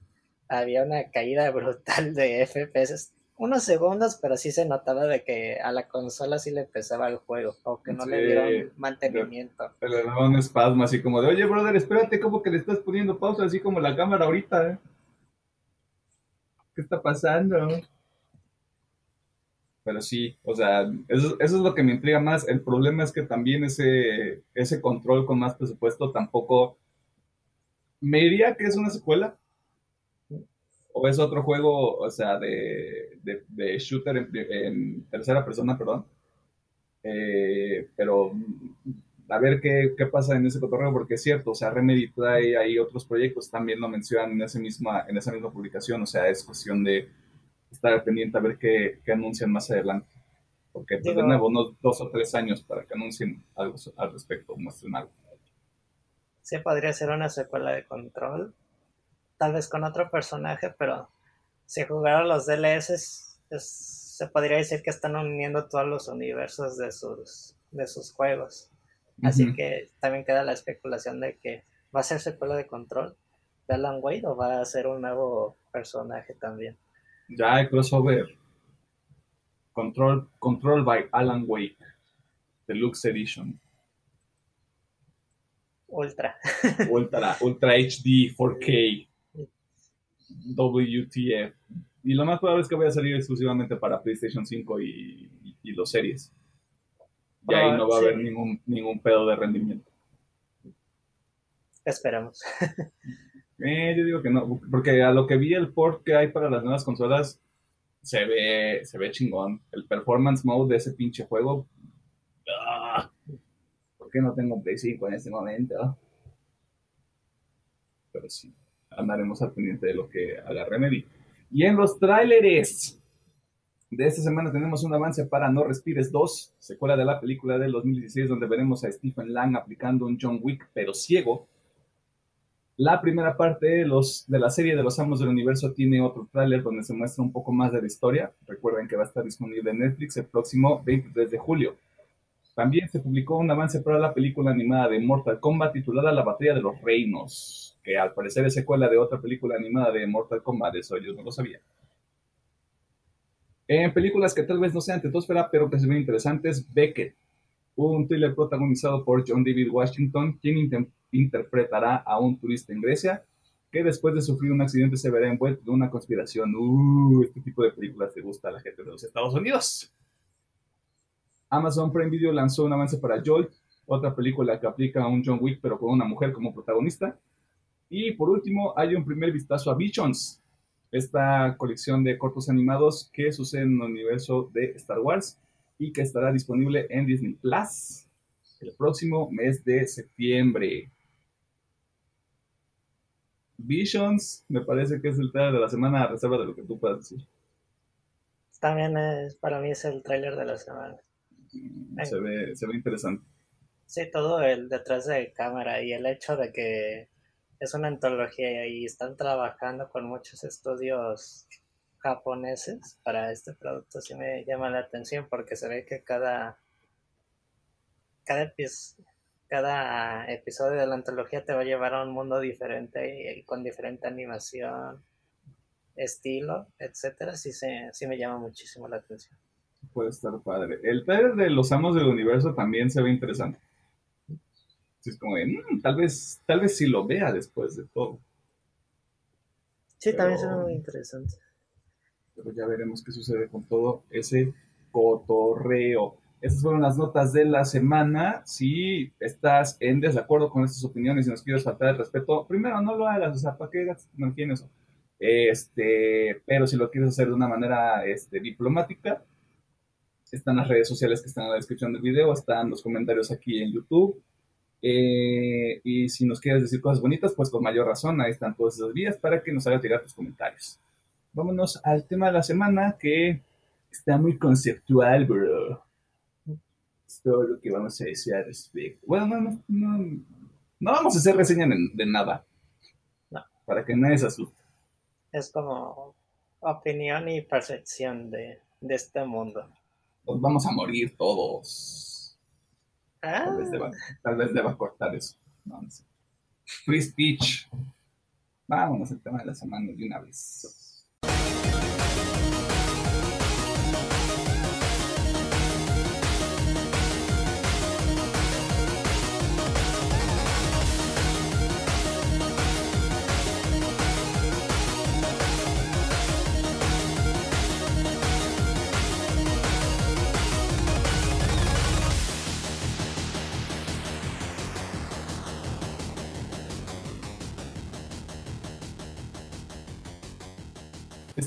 había una caída [laughs] brutal de FPS. Unos segundos, pero sí se notaba de que a la consola sí le pesaba el juego, o que no le dieron mantenimiento. Le, le daba un espasmo así como de, oye, brother, espérate, como que le estás poniendo pausa, así como la cámara ahorita, ¿eh? ¿Qué está pasando? Pero sí, o sea, eso, es lo que me intriga más. El problema es que también ese, ese control con más presupuesto tampoco me diría que es una secuela o es otro juego, o sea, de, de, shooter en, tercera persona, perdón. Eh, pero a ver qué, qué, pasa en ese cotorreo, porque es cierto, o sea, Remedy trae ahí otros proyectos, también lo mencionan en, ese misma, en esa misma publicación, o sea, es cuestión de estar pendiente a ver qué, anuncian más adelante. Porque pues, de nuevo, unos dos o tres años para que anuncien algo al respecto, muestren algo. Sí, podría ser una secuela de Control, tal vez con otro personaje, pero si jugaron los DLS, se podría decir que están uniendo todos los universos de sus, de sus juegos. Así que también queda la especulación de que va a ser secuela de Control de Alan Wade o va a ser un nuevo personaje también. Ya hay crossover. Control, Control by Alan Wake. Deluxe Edition. Ultra. [laughs] Ultra, Ultra HD 4K. WTF. Y lo más probable es que vaya a salir exclusivamente para PlayStation 5 y, los series. Y ahí no va a haber ningún, ningún pedo de rendimiento. Esperamos. [laughs] Eh, yo digo que no, porque a lo que vi el port que hay para las nuevas consolas se ve, se ve chingón. El performance mode de ese pinche juego. ¡ah! ¿Por qué no tengo Play 5 en este momento? Pero sí, andaremos al pendiente de lo que haga Remedy. Y en los tráileres de esta semana tenemos un avance para No Respires 2, secuela de la película del 2016, donde veremos a Stephen Lang aplicando un John Wick, pero ciego la primera parte de, los, de la serie de los Amos del Universo tiene otro tráiler donde se muestra un poco más de la historia. Recuerden que va a estar disponible en Netflix el próximo 23 de julio. También se publicó un avance para la película animada de Mortal Kombat titulada La Batalla de los Reinos, que al parecer es secuela de otra película animada de Mortal Kombat, eso yo no lo sabía. En películas que tal vez no sean tetósfera, pero que se ven interesantes, Beckett, un thriller protagonizado por John David Washington, quien interpretará a un turista en Grecia que después de sufrir un accidente se verá envuelto en una conspiración. Uh, este tipo de películas le gusta a la gente de los Estados Unidos. Amazon Prime Video lanzó un avance para Joy, otra película que aplica a un John Wick pero con una mujer como protagonista. Y por último, hay un primer vistazo a Visions, esta colección de cortos animados que sucede en el universo de Star Wars y que estará disponible en Disney Plus el próximo mes de septiembre. Visions, me parece que es el trailer de la semana a reserva de lo que tú puedas decir. También es, para mí es el trailer de la semana. Mm, se ve, se ve interesante. Sí, todo el detrás de cámara y el hecho de que es una antología y están trabajando con muchos estudios japoneses para este producto sí me llama la atención porque se ve que cada cada, cada episodio de la antología te va a llevar a un mundo diferente y, con diferente animación, estilo, etcétera, sí, se, sí me llama muchísimo la atención. Puede estar padre. El trailer de Los Amos del Universo también se ve interesante. Es como de, mm, tal vez, tal vez sí lo vea después de todo. Sí, también se ve muy interesante. Pero ya veremos qué sucede con todo ese cotorreo. Esas fueron las notas de la semana. Si estás en desacuerdo con estas opiniones y nos quieres faltar el respeto, primero no lo hagas, o sea, ¿para qué no tienes eso? Este, pero si lo quieres hacer de una manera este, diplomática, están las redes sociales que están en la descripción del video, están los comentarios aquí en YouTube. Eh, y si nos quieres decir cosas bonitas, pues con mayor razón, ahí están todas esas vías para que nos hagas llegar tus comentarios. Vámonos al tema de la semana que está muy conceptual, bro todo lo que vamos a decir al respecto. Bueno, no, no, no, vamos a hacer reseña de, nada. No. Para que nadie se asuste. Es como opinión y percepción de, de este mundo. Nos vamos a morir todos. Tal, vez deba, tal vez deba cortar eso. No, no sé. Free speech. Vámonos al tema de la semana de una vez.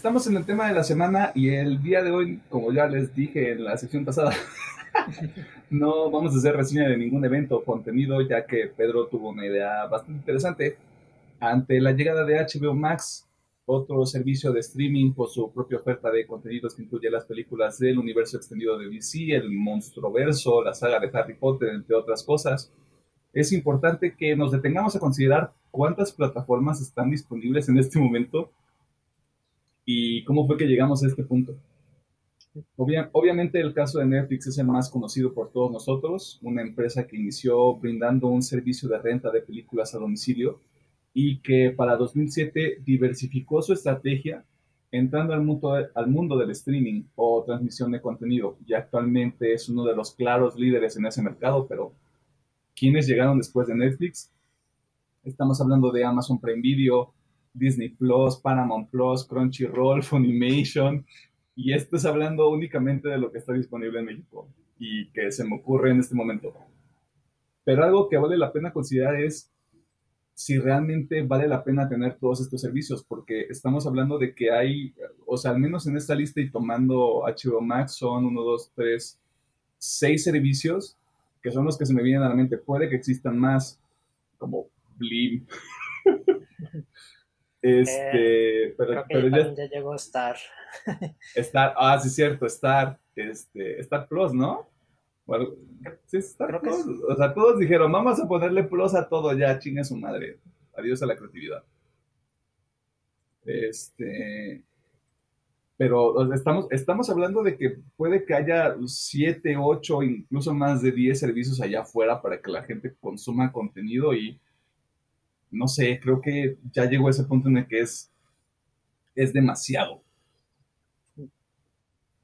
Estamos en el tema de la semana y el día de hoy, como ya les dije en la sección pasada, [laughs] no vamos a hacer reseña de ningún evento o contenido, ya que Pedro tuvo una idea bastante interesante. Ante la llegada de HBO Max, otro servicio de streaming con su propia oferta de contenidos que incluye las películas del universo extendido de DC, el Monstruoverso, la saga de Harry Potter, entre otras cosas, es importante que nos detengamos a considerar cuántas plataformas están disponibles en este momento y cómo fue que llegamos a este punto. obviamente el caso de Netflix es el más conocido por todos nosotros, una empresa que inició brindando un servicio de renta de películas a domicilio y que para 2007 diversificó su estrategia entrando al mundo, al mundo del streaming o transmisión de contenido y actualmente es uno de los claros líderes en ese mercado, pero ¿quiénes llegaron después de Netflix? Estamos hablando de Amazon Prime Video, Disney Plus, Paramount Plus, Crunchyroll, [laughs] Funimation, y esto es hablando únicamente de lo que está disponible en México y que se me ocurre en este momento. Pero algo que vale la pena considerar es si realmente vale la pena tener todos estos servicios, porque estamos hablando de que hay, o sea, al menos en esta lista y tomando HBO Max son uno, dos, tres, seis servicios que son los que se me vienen a la mente. Puede que existan más, como Blim. [laughs] este, eh, pero, ya, llegó Star. [laughs] Star, ah, sí, cierto, Star, este, Star Plus, ¿no? Bueno, sí, Star Plus. O sea, todos dijeron, vamos a ponerle plus a todo ya, chinga su madre. Adiós a la creatividad. Este, pero estamos, estamos hablando de que puede que haya 7, 8, incluso más de 10 servicios allá afuera para que la gente consuma contenido y no sé, creo que ya llegó a ese punto en el que es, es demasiado.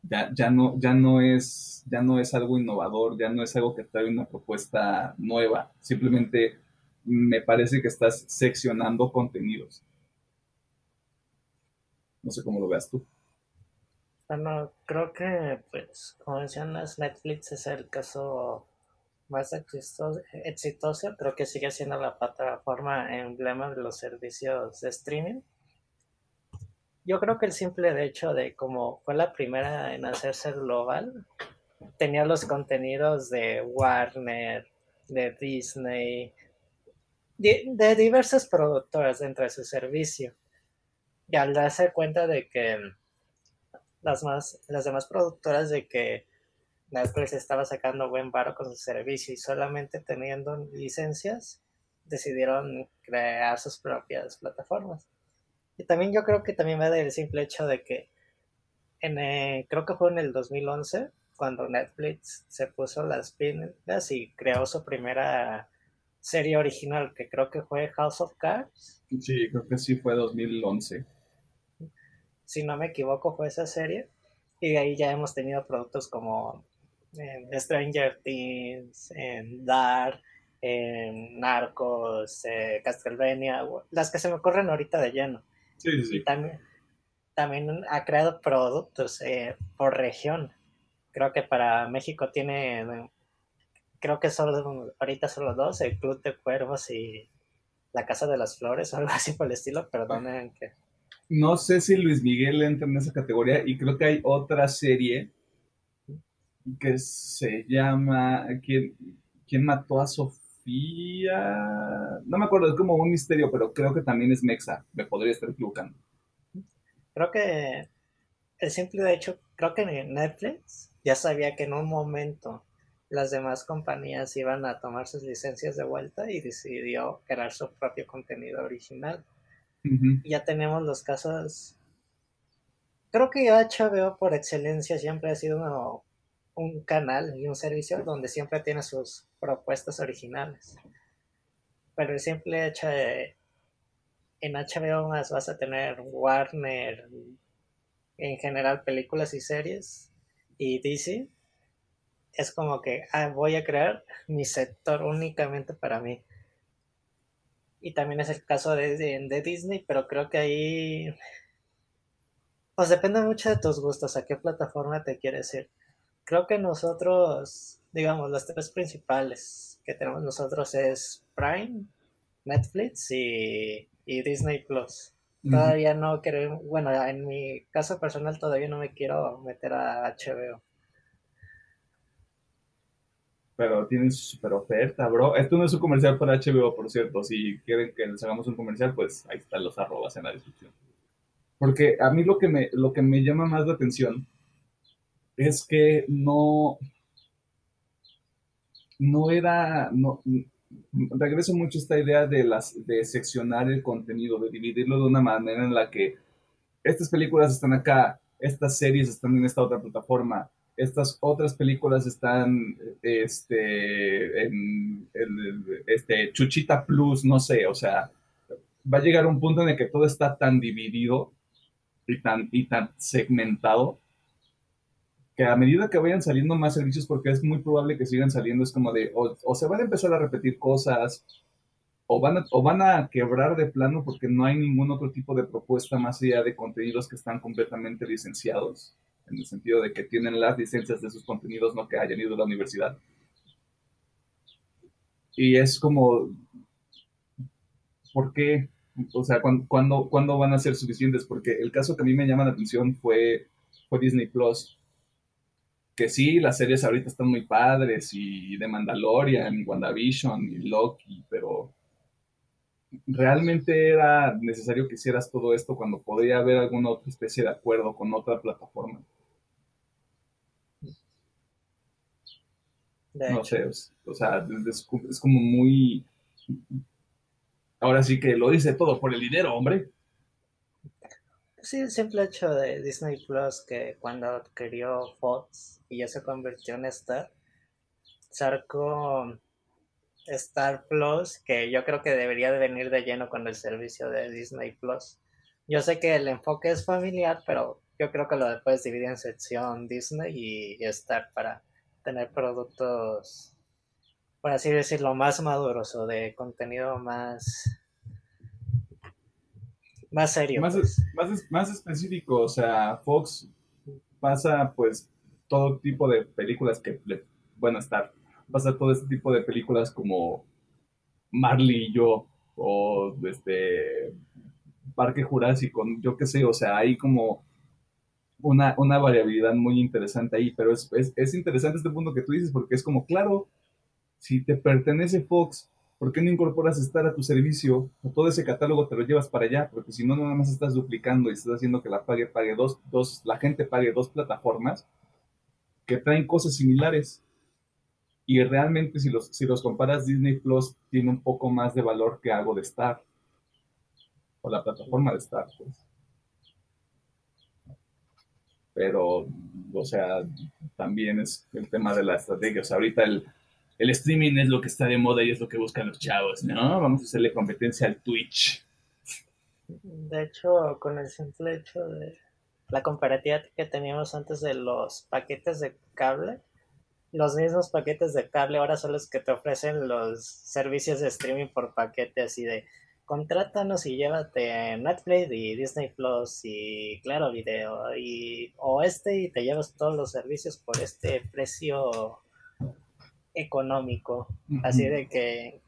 Ya, ya, no, ya, no es, ya no es algo innovador, ya no es algo que trae una propuesta nueva. Simplemente me parece que estás seccionando contenidos. No sé cómo lo veas tú. Bueno, creo que, pues, como mencionas, Netflix es el caso más exitoso, Creo que sigue siendo la plataforma emblema de los servicios de streaming. Yo creo que el simple hecho de como fue la primera en hacerse global, tenía los contenidos de Warner, de Disney, de, de diversas productoras dentro de su servicio. Y al darse cuenta de que las, más, las demás productoras de que Netflix estaba sacando buen varo con su servicio y solamente teniendo licencias decidieron crear sus propias plataformas. Y también yo creo que también va del simple hecho de que en, eh, creo que fue en el 2011 cuando Netflix se puso las pilas y creó su primera serie original que creo que fue House of Cards. Sí, creo que sí fue 2011 si no me equivoco, fue esa serie. Y de ahí ya hemos tenido productos como eh, Stranger Things, en Dark, en Narcos, eh, Castlevania, las que se me ocurren ahorita de lleno. Sí, sí, sí. Y también, también ha creado productos eh, por región. Creo que para México tiene, creo que solo, ahorita solo dos, el Club de Cuervos y la Casa de las Flores, o [laughs] algo así por el estilo, perdonen que no sé si Luis Miguel entra en esa categoría y creo que hay otra serie que se llama ¿Quién, ¿Quién mató a Sofía? No me acuerdo, es como un misterio, pero creo que también es Mexa. Me podría estar equivocando. Creo que el simple hecho, creo que Netflix ya sabía que en un momento las demás compañías iban a tomar sus licencias de vuelta y decidió crear su propio contenido original. Ya tenemos los casos. Creo que HBO por excelencia siempre ha sido un canal y un servicio donde siempre tiene sus propuestas originales. Pero el simple en HBO más vas a tener Warner, en general películas y series, y DC, es como que ah, voy a crear mi sector únicamente para mí. Y también es el caso de, Disney, pero creo que ahí pues depende mucho de tus gustos, a qué plataforma te quieres ir. Creo que nosotros, digamos, las tres principales que tenemos nosotros es Prime, Netflix y, Disney Plus. Todavía no quiero, bueno, en mi caso personal todavía no me quiero meter a HBO pero tienen su super oferta, bro. Esto no es un comercial para HBO, por cierto. Si quieren que les hagamos un comercial, pues ahí están los arrobas en la descripción. Porque a mí lo que me, lo que me llama más la atención es que no, no era, regreso mucho a esta idea de, las, de seccionar el contenido, de dividirlo de una manera en la que estas películas están acá, estas series están en esta otra plataforma, estas otras películas están este, en este, Chuchita Plus, no sé, o sea, va a llegar un punto en el que todo está tan dividido y tan, y tan segmentado que a medida que vayan saliendo más servicios, porque es muy probable que sigan saliendo, es como de, o, se van a empezar a repetir cosas, o van, a, o van a quebrar de plano porque no hay ningún otro tipo de propuesta más allá de contenidos que están completamente licenciados, en el sentido de que tienen las licencias de sus contenidos, no que hayan ido a la universidad. Y es como, ¿por qué? O sea, ¿cuándo, ¿cuándo, van a ser suficientes? Porque el caso que a mí me llama la atención fue, fue Disney Plus que sí, las series ahorita están muy padres y de Mandalorian y WandaVision y Loki, pero realmente era necesario que hicieras todo esto cuando podría haber alguna otra especie de acuerdo con otra plataforma. no sé, o sea, es, es, como muy... Ahora sí que lo dice todo por el dinero, hombre. Sí, el simple hecho de Disney Plus que cuando adquirió Fox y ya se convirtió en Star, sacó Star Plus, que yo creo que debería de venir de lleno con el servicio de Disney Plus. Yo sé que el enfoque es familiar, pero yo creo que lo puedes dividir en sección Disney y, Star para tener productos, por así decirlo, más maduros o de contenido más más serio. Más, pues. más, más específico, o sea, Fox pasa pues todo tipo de películas que le van a estar pasa todo este tipo de películas como Marley y yo, o este Parque Jurásico, yo qué sé, o sea, hay como una, una variabilidad muy interesante ahí, pero es, es, interesante este punto que tú dices, porque es como, claro, si te pertenece Fox, ¿por qué no incorporas estar a tu servicio? Todo ese catálogo te lo llevas para allá, porque si no, nada más estás duplicando y estás haciendo que la pague, pague dos, dos, la gente pague dos plataformas que traen cosas similares. Y realmente si los, si los comparas, Disney Plus tiene un poco más de valor que algo de Star. O la plataforma de Star, pues. Pero, o sea, también es el tema de la estrategia. O sea, ahorita el, el streaming es lo que está de moda y es lo que buscan los chavos, ¿no? Vamos a hacerle competencia al Twitch. De hecho, con el simple hecho de la comparativa que teníamos antes de los paquetes de cable, los mismos paquetes de cable ahora son los que te ofrecen los servicios de streaming por paquete así de contrátanos y llévate Netflix y Disney Plus y claro video y o este y te llevas todos los servicios por este precio económico así de que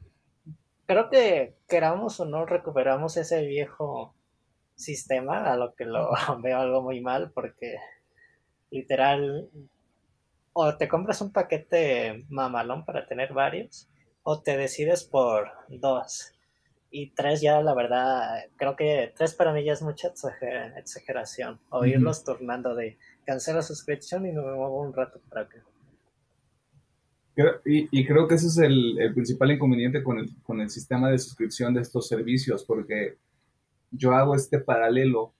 creo que queramos o no recuperamos ese viejo sistema a lo que lo [laughs] veo algo muy mal porque literal o te compras un paquete mamalón para tener varios, o te decides por dos. Y tres ya, la verdad, creo que tres para mí ya es mucha exageración. O irlos turnando de cancela suscripción y me muevo un rato para acá. Y, creo que ese es el, el, principal inconveniente con el, con el sistema de suscripción de estos servicios, porque yo hago este paralelo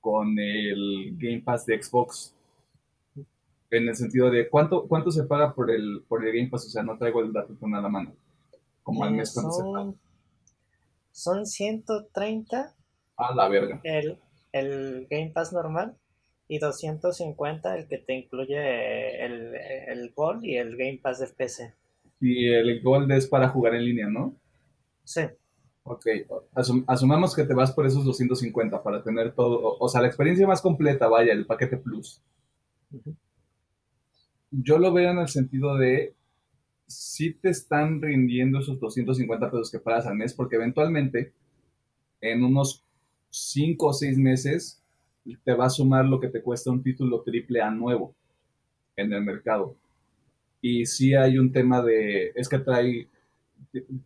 con el Game Pass de Xbox en el sentido de cuánto cuánto se paga por el por el Game Pass, o sea, no traigo el dato con la mano. Como al mes cuánto se paga. Son 130 a la verga. El, el Game Pass normal y 250 el que te incluye el, el Gold y el Game Pass de PC. Y el Gold es para jugar en línea, ¿no? Sí. Ok, asumamos que te vas por esos 250 para tener todo, o, sea, la experiencia más completa, vaya, el paquete Plus yo lo veo en el sentido de si te están rindiendo esos 250 pesos que pagas al mes, porque eventualmente en unos 5 o 6 meses te va a sumar lo que te cuesta un título triple A nuevo en el mercado. Y si hay un tema de, es que trae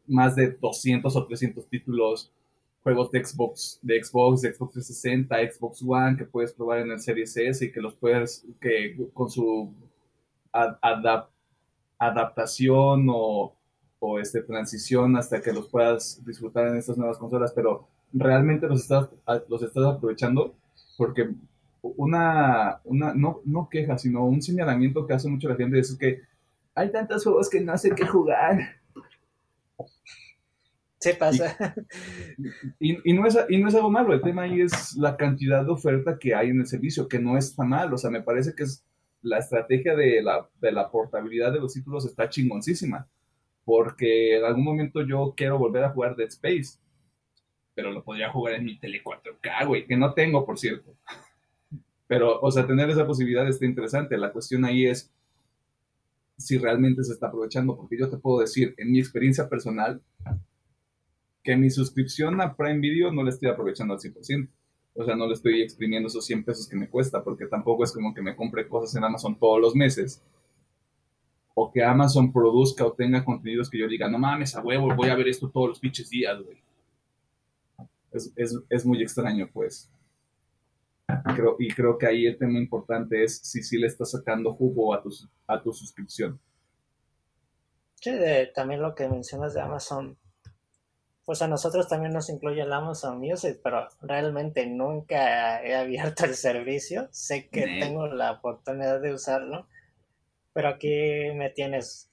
más de 200 o 300 títulos, juegos de Xbox, de Xbox, de Xbox 360, Xbox One, que puedes probar en el Series S y que los puedes, que con su adaptación o, este, transición hasta que los puedas disfrutar en estas nuevas consolas, pero realmente los estás, los estás aprovechando porque una, una no, no queja, sino un señalamiento que hace mucho la gente es que hay tantos juegos que no sé qué jugar. Se pasa. Y, no es, y no es algo malo, el tema ahí es la cantidad de oferta que hay en el servicio, que no está mal, o sea, me parece que es la estrategia de la, de la portabilidad de los títulos está chingoncísima, porque en algún momento yo quiero volver a jugar Dead Space, pero lo podría jugar en mi tele 4K, güey, que no tengo, por cierto. Pero, o sea, tener esa posibilidad está interesante. La cuestión ahí es si realmente se está aprovechando, porque yo te puedo decir, en mi experiencia personal, que mi suscripción a Prime Video no la estoy aprovechando al 100%. O sea, no le estoy exprimiendo esos 100 pesos que me cuesta, porque tampoco es como que me compre cosas en Amazon todos los meses. O que Amazon produzca o tenga contenidos que yo diga, no mames, a huevo, voy a ver esto todos los pinches días, güey. Es, es muy extraño, pues. Creo, y creo que ahí el tema importante es si sí le estás sacando jugo a tu, a tu suscripción. Sí, también lo que mencionas de Amazon, pues a nosotros también nos incluye el Amazon Music, pero realmente nunca he abierto el servicio. Sé que tengo la oportunidad de usarlo, pero aquí me tienes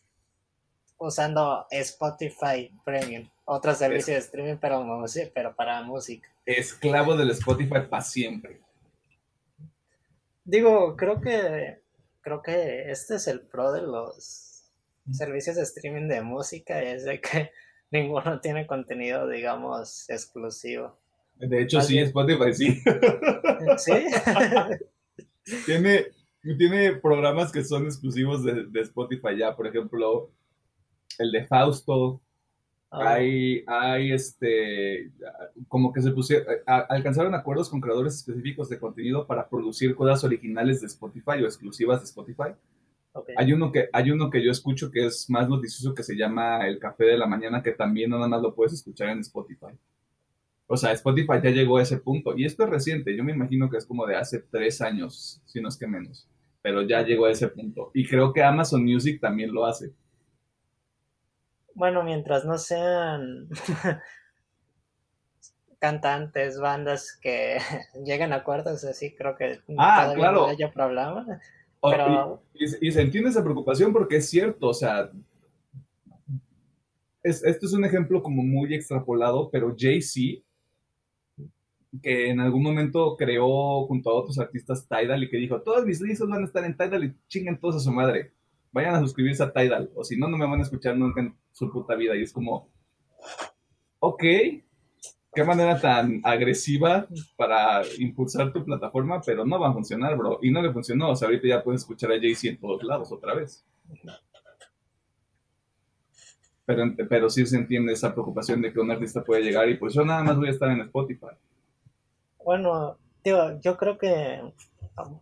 usando Spotify Premium, otro servicio de streaming, pero, pero para música. Esclavo del Spotify para siempre. Digo, creo que creo que este es el pro de los servicios de streaming de música, es de que [laughs] ninguno tiene contenido, digamos, exclusivo. De hecho, sí, Spotify sí. [laughs] ¿Sí? [laughs] tiene, tiene programas que son exclusivos de, de Spotify ya, por ejemplo, el de Fausto, Ah. Hay, hay este, como que se pusieron, alcanzaron acuerdos con creadores específicos de contenido para producir cosas originales de Spotify o exclusivas de Spotify. Hay, uno que, hay uno que yo escucho que es más noticioso que se llama El Café de la Mañana, que también nada más lo puedes escuchar en Spotify. O sea, Spotify ya llegó a ese punto. Y esto es reciente, yo me imagino que es como de hace tres años, si no es que menos. Pero ya llegó a ese punto. Y creo que Amazon Music también lo hace. Bueno, mientras no sean [laughs] cantantes, bandas que [laughs] lleguen a acuerdos así, creo que ah, claro. no problema. y, se entiende esa preocupación porque es cierto, o sea, esto es un ejemplo como muy extrapolado, pero Jay-Z, que en algún momento creó junto a otros artistas Tidal y que dijo, todos mis discos van a estar en Tidal y chinguen todos a su madre vayan a suscribirse a Tidal, o si no, no me van a escuchar nunca en su puta vida. Y es como, ok, qué manera tan agresiva para impulsar tu plataforma, pero no va a funcionar, bro. Y no le funcionó, o sea, ahorita ya puedes escuchar a Jay-Z en todos lados otra vez. Pero, pero sí se entiende esa preocupación de que un artista puede llegar y pues yo nada más voy a estar en Spotify. Bueno, tío, yo creo que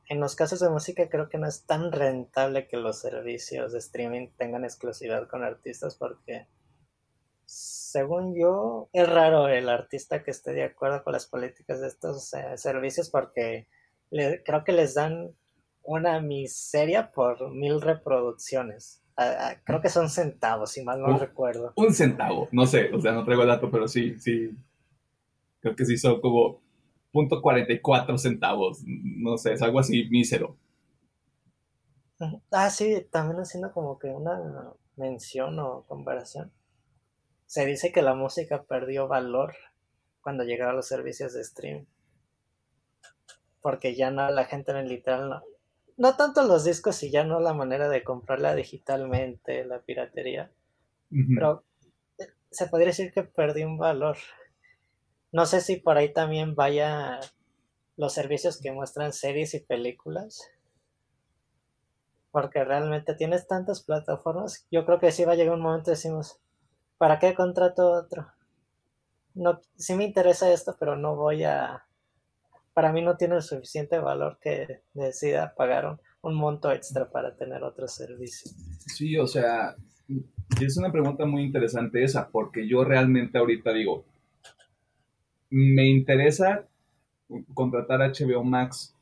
en los casos de música creo que no es tan rentable que los servicios de streaming tengan exclusividad con artistas porque según yo es raro el artista que esté de acuerdo con las políticas de estos eh, servicios porque creo que les dan una miseria por mil reproducciones. creo que son centavos, si mal no recuerdo. Un centavo, no sé, o sea, no traigo el dato, pero sí, sí. Creo que sí son como .44 centavos, no sé, es algo así mísero. Ah, sí, también haciendo como que una mención o comparación. Se dice que la música perdió valor cuando llegaron los servicios de stream. Porque ya no la gente en el literal no. No tanto los discos y ya no la manera de comprarla digitalmente, la piratería. Pero eh, se podría decir que perdió un valor. No sé si por ahí también vaya los servicios que muestran series y películas. Porque realmente tienes tantas plataformas. Yo creo que sí va a llegar un momento decimos, ¿para qué contrato otro? No, sí me interesa esto, pero no voy a... Para mí no tiene el suficiente valor que decida pagar un, un monto extra para tener otro servicio. Sí, o sea, es una pregunta muy interesante esa, porque yo realmente ahorita digo, me interesa contratar HBO Max.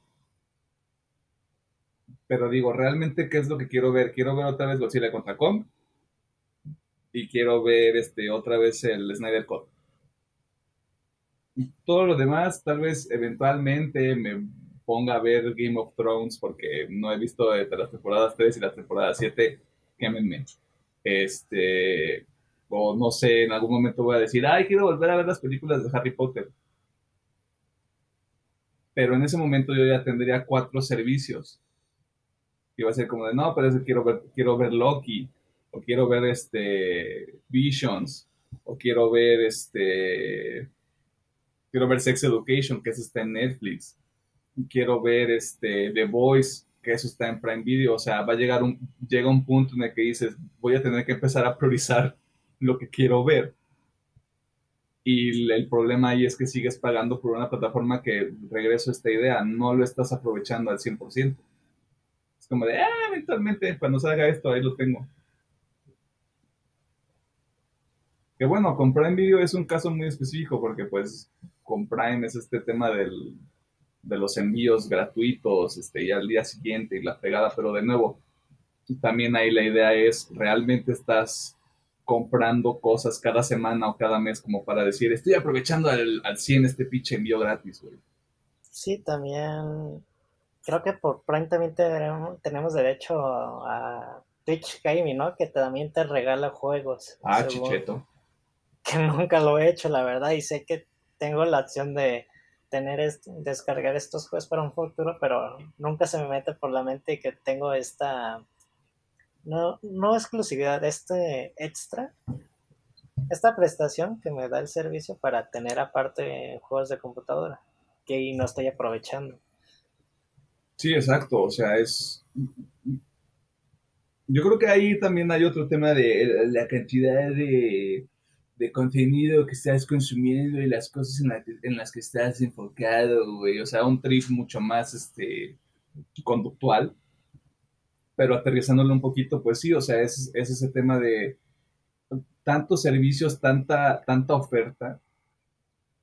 Pero digo, realmente, ¿qué es lo que quiero ver? Quiero ver otra vez Godzilla contra Kong. Y quiero ver este, otra vez el Snyder Cut. Y todo lo demás, tal vez eventualmente me ponga a ver Game of Thrones porque no he visto de las temporadas 3 y la temporada 7. Quémenme. Este, o no sé, en algún momento voy a decir, ay, quiero volver a ver las películas de Harry Potter. Pero en ese momento yo ya tendría cuatro servicios. Y va a ser como de, no, pero es quiero ver, quiero ver Loki, o quiero ver este Visions, o quiero ver este quiero ver Sex Education, que eso está en Netflix, quiero ver este The Voice, que eso está en Prime Video, o sea, va a llegar un llega un punto en el que dices, voy a tener que empezar a priorizar lo que quiero ver. Y el problema ahí es que sigues pagando por una plataforma que, regreso a esta idea, no lo estás aprovechando al 100%. Es como de, ah, eventualmente cuando salga esto, ahí lo tengo. Que bueno, con Prime Video es un caso muy específico porque pues con Prime es este tema del, de los envíos gratuitos este, y al día siguiente y la pegada, pero de nuevo, también ahí la idea es, ¿realmente estás comprando cosas cada semana o cada mes como para decir, estoy aprovechando al, al 100 este pinche envío gratis, güey. Sí, también creo que por Prime también tenemos, derecho a Twitch Gaming, ¿no? Que también te regala juegos. Ah, chicheto. Que [laughs] nunca lo he hecho, la verdad, y sé que tengo la opción de tener descargar estos juegos para un futuro, pero nunca se me mete por la mente que tengo esta no, no exclusividad, este extra, esta prestación que me da el servicio para tener aparte juegos de computadora, que no estoy aprovechando. Sí, exacto, o sea, es... Yo creo que ahí también hay otro tema de la cantidad de, de contenido que estás consumiendo y las cosas en, en las que estás enfocado, güey. O sea, un trip mucho más este, conductual pero aterrizándolo un poquito, pues sí, o sea, es, ese tema de tantos servicios, tanta, tanta oferta,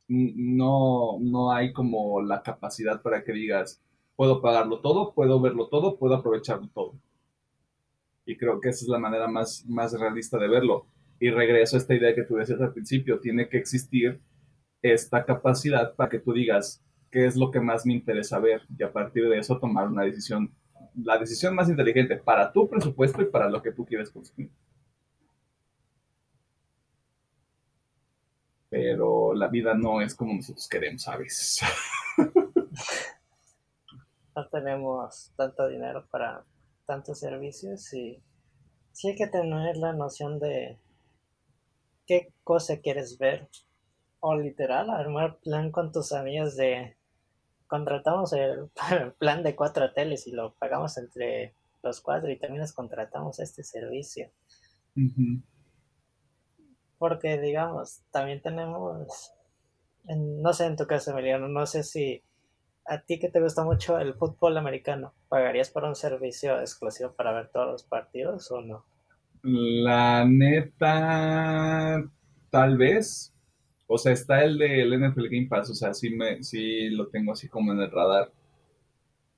no, no hay como la capacidad para que digas, puedo pagarlo todo, puedo verlo todo, puedo aprovecharlo todo. Y creo que esa es la manera más, más realista de verlo. Y regreso a esta idea que tú decías al principio, tiene que existir esta capacidad para que tú digas qué es lo que más me interesa ver y a partir de eso tomar una decisión la decisión más inteligente para tu presupuesto y para lo que tú quieres consumir. Pero la vida no es como nosotros queremos a veces. [laughs] No tenemos tanto dinero para tantos servicios y sí hay que tener la noción de qué cosa quieres ver. O literal, armar plan con tus amigos de contratamos el, [laughs] plan de cuatro teles y lo pagamos entre los cuatro y también les contratamos este servicio. Porque, digamos, también tenemos, no sé en tu caso, Emiliano, no sé si a ti que te gusta mucho el fútbol americano, ¿pagarías por un servicio exclusivo para ver todos los partidos o no? La neta, tal vez, o sea, está el del NFL Game Pass, o sea, sí, me, sí lo tengo así como en el radar.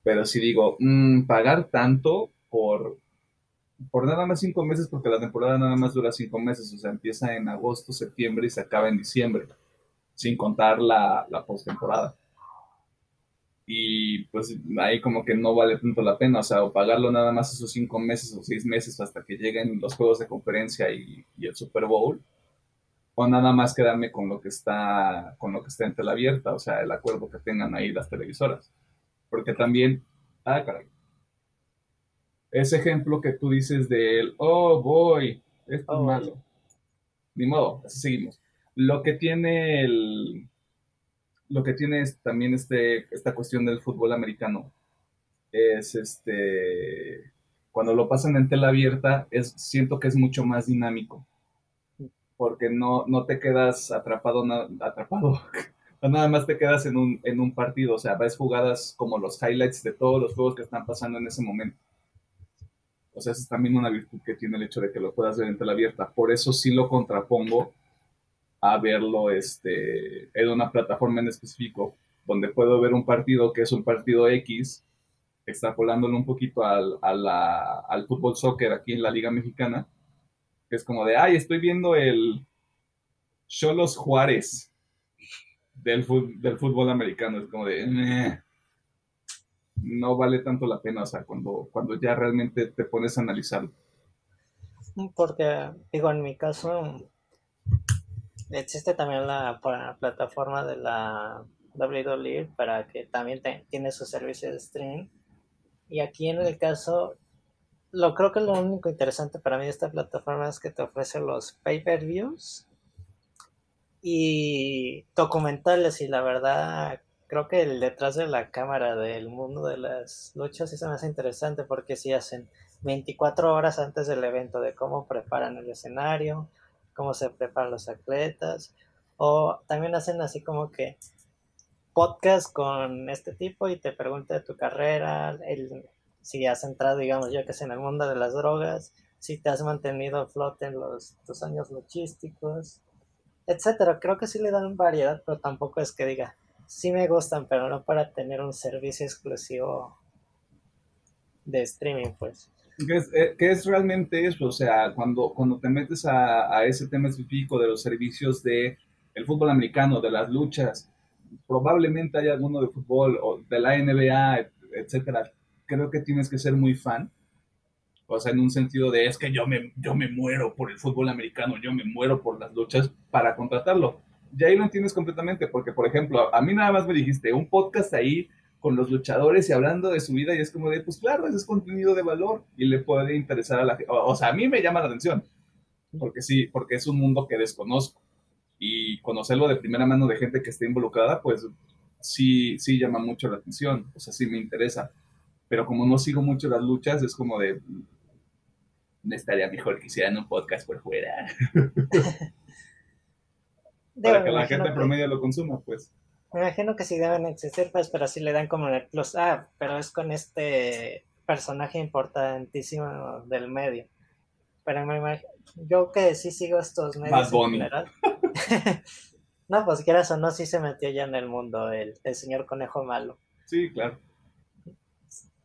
Pero si digo, mm, pagar tanto por, por nada más cinco meses, porque la temporada nada más dura cinco meses, o sea, empieza en agosto, septiembre y se acaba en diciembre, sin contar la, la postemporada. Y pues ahí como que no vale tanto la pena, o sea, o pagarlo nada más esos cinco meses o seis meses hasta que lleguen los juegos de conferencia y, y el Super Bowl o nada más quedarme con lo que está con lo que está en tela abierta, o sea, el acuerdo que tengan ahí las televisoras. Porque también, ah, caray. Ese ejemplo que tú dices del, oh, boy, esto es oh, malo. Ni modo, así seguimos. Lo que tiene el, lo que tiene es también este, esta cuestión del fútbol americano es este, cuando lo pasan en tela abierta, es, siento que es mucho más dinámico porque no, no te quedas atrapado, atrapado, [laughs] nada más te quedas en un, en un partido, o sea, ves jugadas como los highlights de todos los juegos que están pasando en ese momento. O sea, es también una virtud que tiene el hecho de que lo puedas ver en tela abierta. Por eso sí lo contrapongo a verlo este, en una plataforma en específico, donde puedo ver un partido que es un partido X, extrapolándolo un poquito al, al fútbol soccer aquí en la Liga Mexicana, es como de, ay, estoy viendo el Cholos Juárez del, del fútbol americano. Es como de, no vale tanto la pena, o sea, cuando, cuando ya realmente te pones a analizarlo. Porque, digo, en mi caso, existe también la, plataforma de la WWE para que también tiene su servicio de streaming. Y aquí en el caso lo creo que lo único interesante para mí de esta plataforma es que te ofrece los pay-per-views y documentales y la verdad creo que el detrás de la cámara del mundo de las luchas sí se me hace interesante porque si hacen 24 horas antes del evento de cómo preparan el escenario, cómo se preparan los atletas, o también hacen así como que podcast con este tipo y te pregunta de tu carrera, el, si has entrado, digamos, yo que sé, en el mundo de las drogas, si te has mantenido a flote en los, tus años luchísticos, etcétera. Creo que sí le dan variedad, pero tampoco es que diga, sí me gustan, pero no para tener un servicio exclusivo de streaming, pues. ¿Qué es, eh, es realmente eso? O sea, cuando, cuando te metes a, a, ese tema específico de los servicios de el fútbol americano, de las luchas, probablemente hay alguno de fútbol o de la NBA, etcétera. Creo que tienes que ser muy fan. O sea, en un sentido de es que yo me, yo me muero por el fútbol americano, yo me muero por las luchas para contratarlo. Ya ahí lo entiendes completamente, porque por ejemplo, a mí nada más me dijiste un podcast ahí con los luchadores y hablando de su vida y es como de, pues claro, ese es contenido de valor y le puede interesar a la gente. O, sea, a mí me llama la atención, porque sí, porque es un mundo que desconozco y conocerlo de primera mano de gente que esté involucrada, pues sí, sí llama mucho la atención, o sea, sí me interesa. Pero como no sigo mucho las luchas, es como de, me estaría mejor que hicieran un podcast por fuera. [laughs] Para que la gente promedio lo consuma, pues. Me imagino que sí deben existir, pues, pero sí le dan como el plus. Ah, pero es con este personaje importantísimo del medio. Pero me imagino, yo que sí sigo estos medios [laughs] no, pues quieras o no, sí se metió ya en el mundo el, el señor conejo malo. Sí, claro.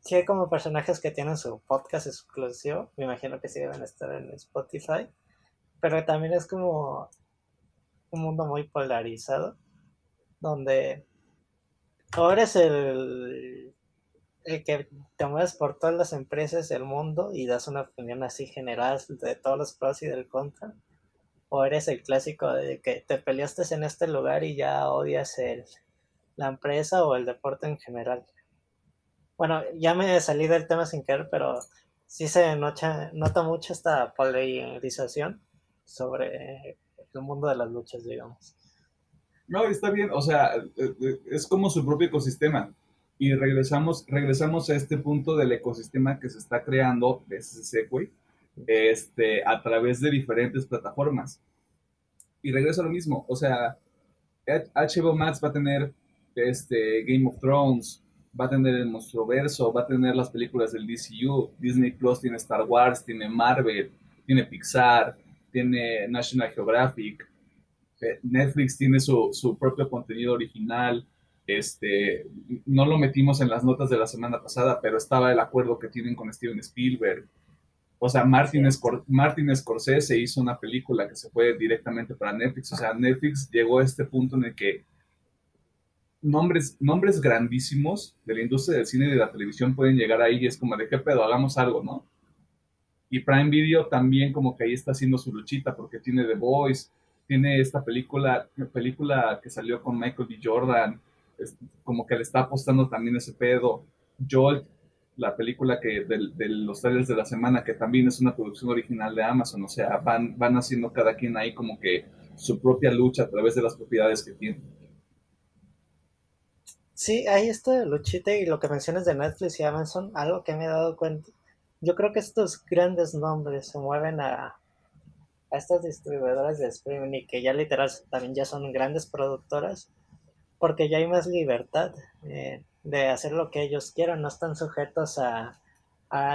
Sí hay como personajes que tienen su podcast exclusivo, me imagino que sí deben estar en Spotify, pero también es como un mundo muy polarizado donde o eres el, el que te mueves por todas las empresas del mundo y das una opinión así general de todos los pros y del contra, o eres el clásico de que te peleaste en este lugar y ya odias el, la empresa o el deporte en general. Bueno, ya me salí del tema sin querer, pero sí se nota, nota mucho esta polarización sobre el mundo de las luchas, digamos. No, está bien, o sea, eh, eh, es como su propio ecosistema. Y regresamos, regresamos a este punto del ecosistema que se está creando de Segway este, a través de diferentes plataformas. Y regreso a lo mismo, o sea, HBO Max va a tener este, Game of Thrones, va a tener el Verso, va a tener las películas del DCU, Disney Plus tiene Star Wars, tiene Marvel, tiene Pixar, tiene National Geographic, eh, Netflix tiene su, su, propio contenido original. Este, no lo metimos en las notas de la semana pasada, pero estaba el acuerdo que tienen con Steven Spielberg. O sea, Martin, Martin Scorsese hizo una película que se fue directamente para Netflix. O sea, Netflix llegó a este punto en el que nombres, nombres grandísimos de la industria del cine y de la televisión pueden llegar ahí y es como de qué pedo, hagamos algo, ¿no? Y Prime Video también como que ahí está haciendo su luchita porque tiene The Voice, tiene esta película, película que salió con Michael B. Jordan, como que le está apostando también ese pedo. Jolt, la película que de, los trailers de la semana, que también es una producción original de Amazon, o sea, van, van haciendo cada quien ahí como que su propia lucha a través de las propiedades que tienen. Sí, ahí está luchita y lo que mencionas de Netflix y Amazon, algo que me he dado cuenta. Yo creo que estos grandes nombres se mueven a, a estas distribuidoras de streaming y que ya literal también ya son grandes productoras, porque ya hay más libertad eh, de hacer lo que ellos quieran, no están sujetos a,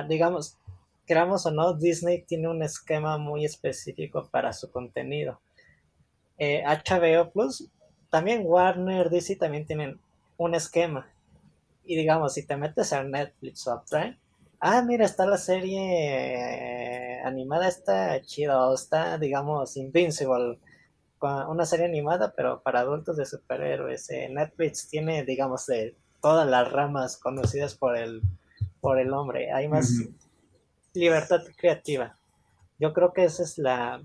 digamos, queramos o no, Disney tiene un esquema muy específico para su contenido. Eh, HBO Plus, también Warner, DC también tienen un esquema. Y digamos, si te metes a Netflix o a Prime, ah, mira, está la serie animada, está chida, está, digamos, Invincible, una serie animada, pero para adultos de superhéroes. Eh, Netflix tiene, digamos, de todas las ramas conocidas por el, por el hombre. Hay más libertad creativa. Yo creo que esa es la,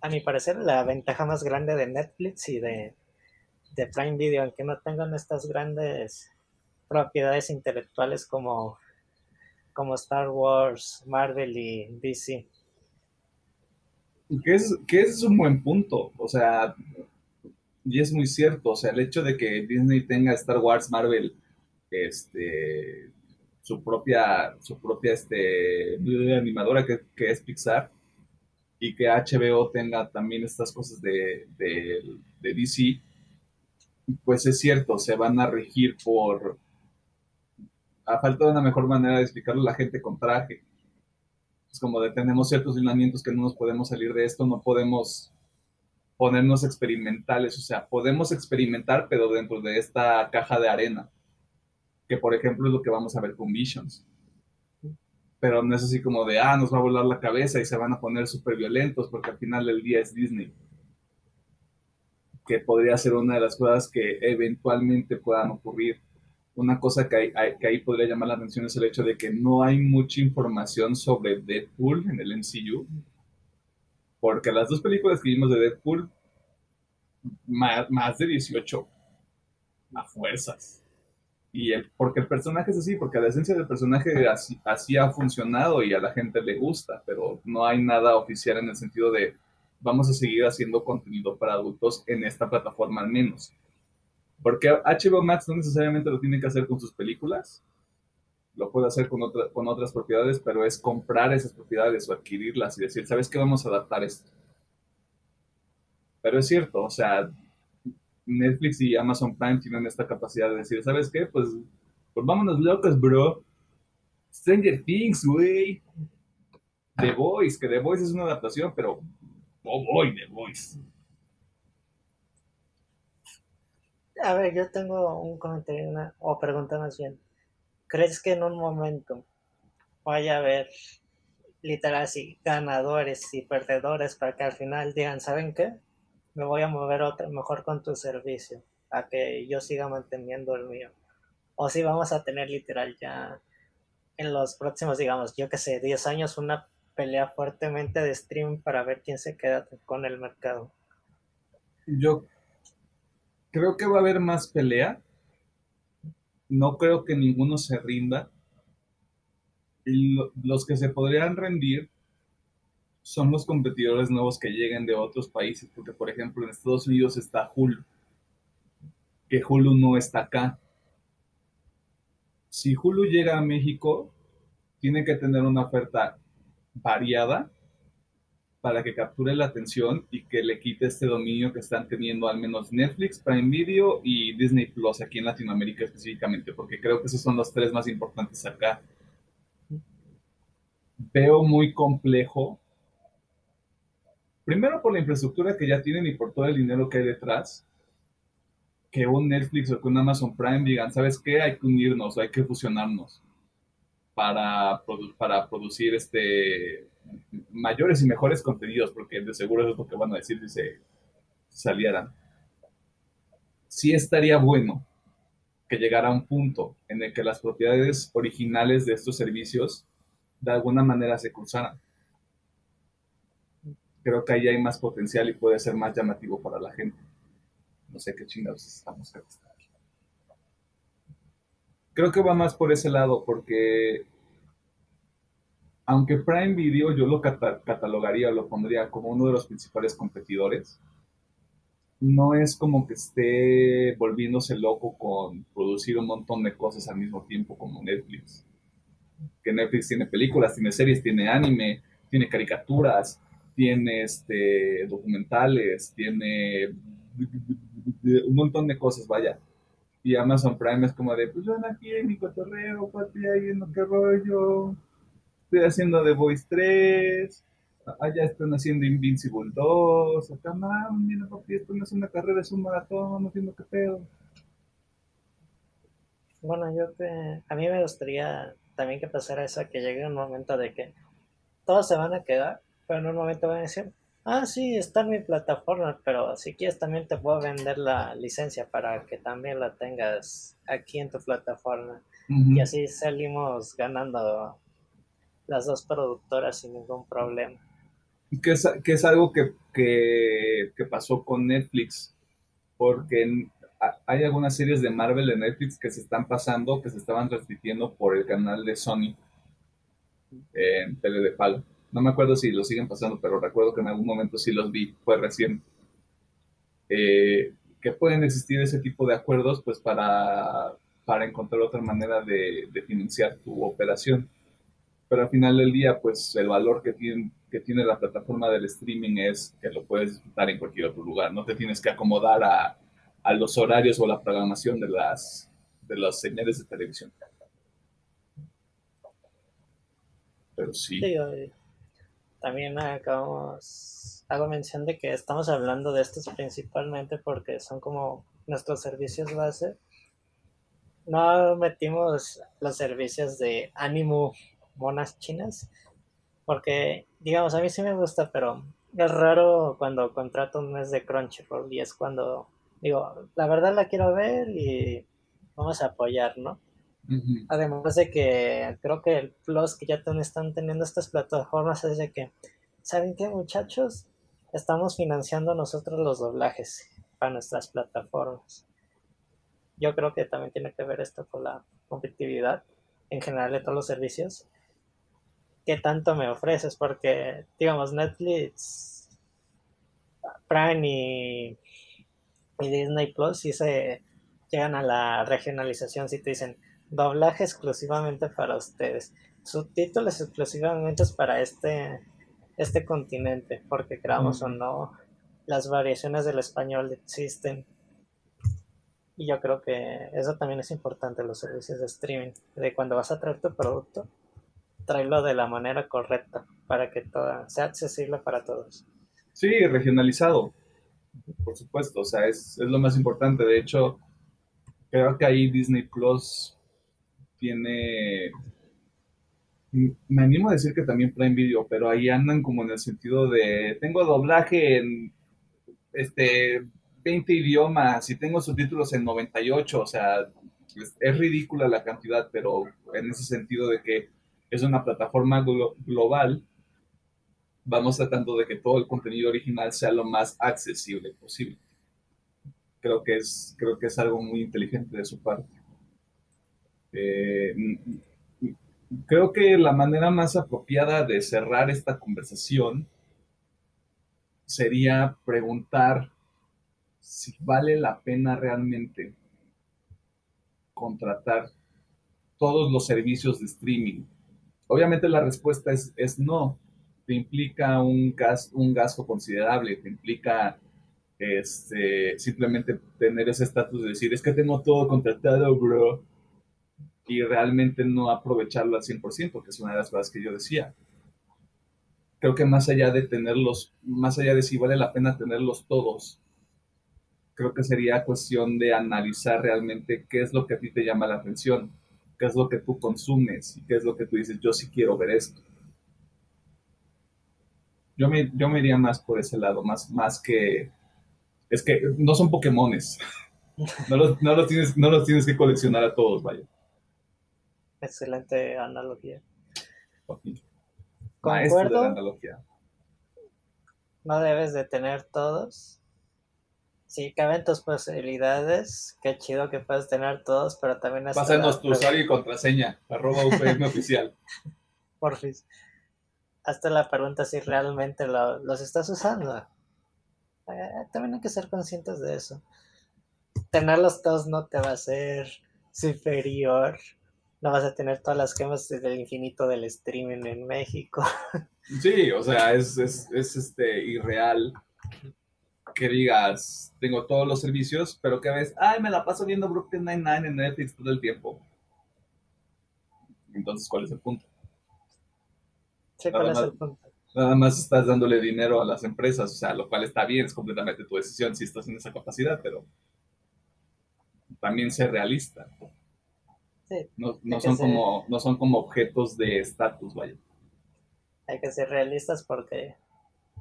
a mi parecer, la ventaja más grande de Netflix y de, de Prime Video, aunque no tengan estas grandes propiedades intelectuales como como Star Wars, Marvel y DC. Que es, que es un buen punto, o sea, y es muy cierto, o sea, el hecho de que Disney tenga Star Wars, Marvel, este, su propia, su propia este, animadora que, que es Pixar, y que HBO tenga también estas cosas de, de, de, DC, pues es cierto, se van a regir por, a falta de una mejor manera de explicarlo la gente con traje. Es como de tenemos ciertos lineamientos que no nos podemos salir de esto, no podemos ponernos experimentales, o sea, podemos experimentar, pero dentro de esta caja de arena, que por ejemplo es lo que vamos a ver con Visions pero no es así como de, ah, nos va a volar la cabeza y se van a poner súper violentos porque al final del día es Disney. Que podría ser una de las cosas que eventualmente puedan ocurrir. Una cosa que, que ahí podría llamar la atención es el hecho de que no hay mucha información sobre Deadpool en el MCU. Porque las dos películas que vimos de Deadpool, más, más de 18 a fuerzas. Y el, porque el personaje es así, porque la esencia del personaje así, así, ha funcionado y a la gente le gusta, pero no hay nada oficial en el sentido de vamos a seguir haciendo contenido para adultos en esta plataforma al menos. Porque HBO Max no necesariamente lo tiene que hacer con sus películas, lo puede hacer con, otra, con otras propiedades, pero es comprar esas propiedades o adquirirlas y decir, ¿sabes qué? Vamos a adaptar esto. Pero es cierto, o sea, Netflix y Amazon Prime tienen esta capacidad de decir, ¿sabes qué? Pues, pues vámonos locos, bro. Stranger Things, güey. The Voice, que The Voice es una adaptación, pero oh boy, The Voice. A ver, yo tengo un comentario una, o pregunta más bien. ¿Crees que en un momento vaya a haber literal así ganadores y perdedores para que al final digan, ¿saben qué? me voy a mover otra, mejor con tu servicio, a que yo siga manteniendo el mío. O si vamos a tener literal ya en los próximos, digamos, yo que sé, 10 años una pelea fuertemente de stream para ver quién se queda con el mercado. Yo creo que va a haber más pelea. No creo que ninguno se rinda. Los que se podrían rendir son los competidores nuevos que lleguen de otros países, porque por ejemplo en Estados Unidos está Hulu, que Hulu no está acá. Si Hulu llega a México, tiene que tener una oferta variada para que capture la atención y que le quite este dominio que están teniendo al menos Netflix, Prime Video y Disney Plus aquí en Latinoamérica específicamente, porque creo que esos son los tres más importantes acá. Veo muy complejo Primero por la infraestructura que ya tienen y por todo el dinero que hay detrás. Que un Netflix o que un Amazon Prime digan, ¿sabes qué? Hay que unirnos, hay que fusionarnos para, para producir este mayores y mejores contenidos, porque de seguro eso es lo que van a decir si se salieran. Sí estaría bueno que llegara un punto en el que las propiedades originales de estos servicios de alguna manera se cruzaran creo que ahí hay más potencial y puede ser más llamativo para la gente. No sé qué chingados estamos Creo que va más por ese lado, porque aunque Prime Video yo lo catalogaría, lo pondría como uno de los principales competidores, no es como que esté volviéndose loco con producir un montón de cosas al mismo tiempo como Netflix. Que Netflix tiene películas, tiene series, tiene anime, tiene caricaturas, tiene este, documentales, tiene un montón de cosas, vaya. Y Amazon Prime es como de, pues yo aquí en mi cotorreo, papi, ahí viendo qué rollo. Estoy haciendo The Voice 3. Allá están haciendo Invincible 2. Acá, no, mira, papi, esto no es una carrera, es un maratón, vamos viendo qué pedo. Bueno, yo te, a mí me gustaría también que pasara eso, que llegue un momento de que todos se van a quedar pero en un momento van a decir, ah, sí, está en mi plataforma, pero si quieres también te puedo vender la licencia para que también la tengas aquí en tu plataforma. Y así salimos ganando las dos productoras sin ningún problema. Que es, que es algo que, que, pasó con Netflix, porque hay algunas series de Marvel de Netflix que se están pasando, que se estaban transmitiendo por el canal de Sony en tele de pago. No me acuerdo si lo siguen pasando, pero recuerdo que en algún momento sí los vi, fue recién. Eh, que pueden existir ese tipo de acuerdos pues para, para encontrar otra manera de, financiar tu operación. Pero al final del día, pues el valor que tiene, que tiene la plataforma del streaming es que lo puedes disfrutar en cualquier otro lugar. No te tienes que acomodar a, a los horarios o la programación de las, de las señales de televisión. Pero sí. También acabamos, hago mención de que estamos hablando de estos principalmente porque son como nuestros servicios base. No metimos los servicios de ánimo monas chinas porque, digamos, a mí sí me gusta, pero es raro cuando contrato un mes de Crunchyroll y es cuando digo, la verdad la quiero ver y vamos a apoyar, ¿no? Además de que creo que el plus que ya están teniendo estas plataformas es de que, ¿saben qué muchachos? Estamos financiando nosotros los doblajes para nuestras plataformas. Yo creo que también tiene que ver esto con la competitividad en general de todos los servicios. ¿Qué tanto me ofreces? Porque, digamos, Netflix, Prime y, y Disney Plus sí se llegan a la regionalización, si te dicen, doblaje exclusivamente para ustedes, subtítulos exclusivamente para este, este continente, porque creamos o no, las variaciones del español existen. Y yo creo que eso también es importante, los servicios de streaming, de cuando vas a traer tu producto, tráelo de la manera correcta para que todo, sea accesible para todos. Sí, regionalizado, por supuesto, o sea, es, es lo más importante. De hecho, creo que ahí Disney Plus tiene, me animo a decir que también Prime Video, pero ahí andan como en el sentido de, tengo doblaje en este 20 idiomas y tengo subtítulos en 98, o sea, es, ridícula la cantidad, pero en ese sentido de que es una plataforma global, vamos tratando de que todo el contenido original sea lo más accesible posible. Creo que es, creo que es algo muy inteligente de su parte. Eh, creo que la manera más apropiada de cerrar esta conversación sería preguntar si vale la pena realmente contratar todos los servicios de streaming. Obviamente la respuesta es, no. Te implica un, un gasto considerable, te implica este, simplemente tener ese estatus de decir, es que tengo todo contratado, bro y realmente no aprovecharlo al 100%, que es una de las cosas que yo decía. Creo que más allá de tenerlos, más allá de si vale la pena tenerlos todos, creo que sería cuestión de analizar realmente qué es lo que a ti te llama la atención, qué es lo que tú consumes y qué es lo que tú dices, yo sí quiero ver esto. Yo me, yo me iría más por ese lado, más, más que... Es que no son Pokémones. [laughs] No los, no los, tienes, no los tienes que coleccionar a todos, vaya. Excelente analogía. Concuerdo. analogía. No debes de tener todos. Si caben tus posibilidades, qué chido que puedes tener todos, pero también Pásanos tu usuario y contraseña, arroba [laughs] UPM oficial. fin. Hasta la pregunta si realmente los estás usando. Eh, también hay que ser conscientes de eso. Tenerlos todos no te va a ser superior no vas a tener todas las gemas del infinito del streaming en México. [laughs] Sí, o sea, es, este irreal que digas, tengo todos los servicios, pero que ves, ay, me la paso viendo Brooklyn Nine-Nine en Netflix todo el tiempo. Entonces, ¿cuál es el punto? Sí, ¿cuál es el punto? Nada más estás dándole dinero a las empresas, o sea, lo cual está bien, es completamente tu decisión si estás en esa capacidad, pero también ser realista no, son como, no son como objetos de estatus, vaya. Hay que ser realistas porque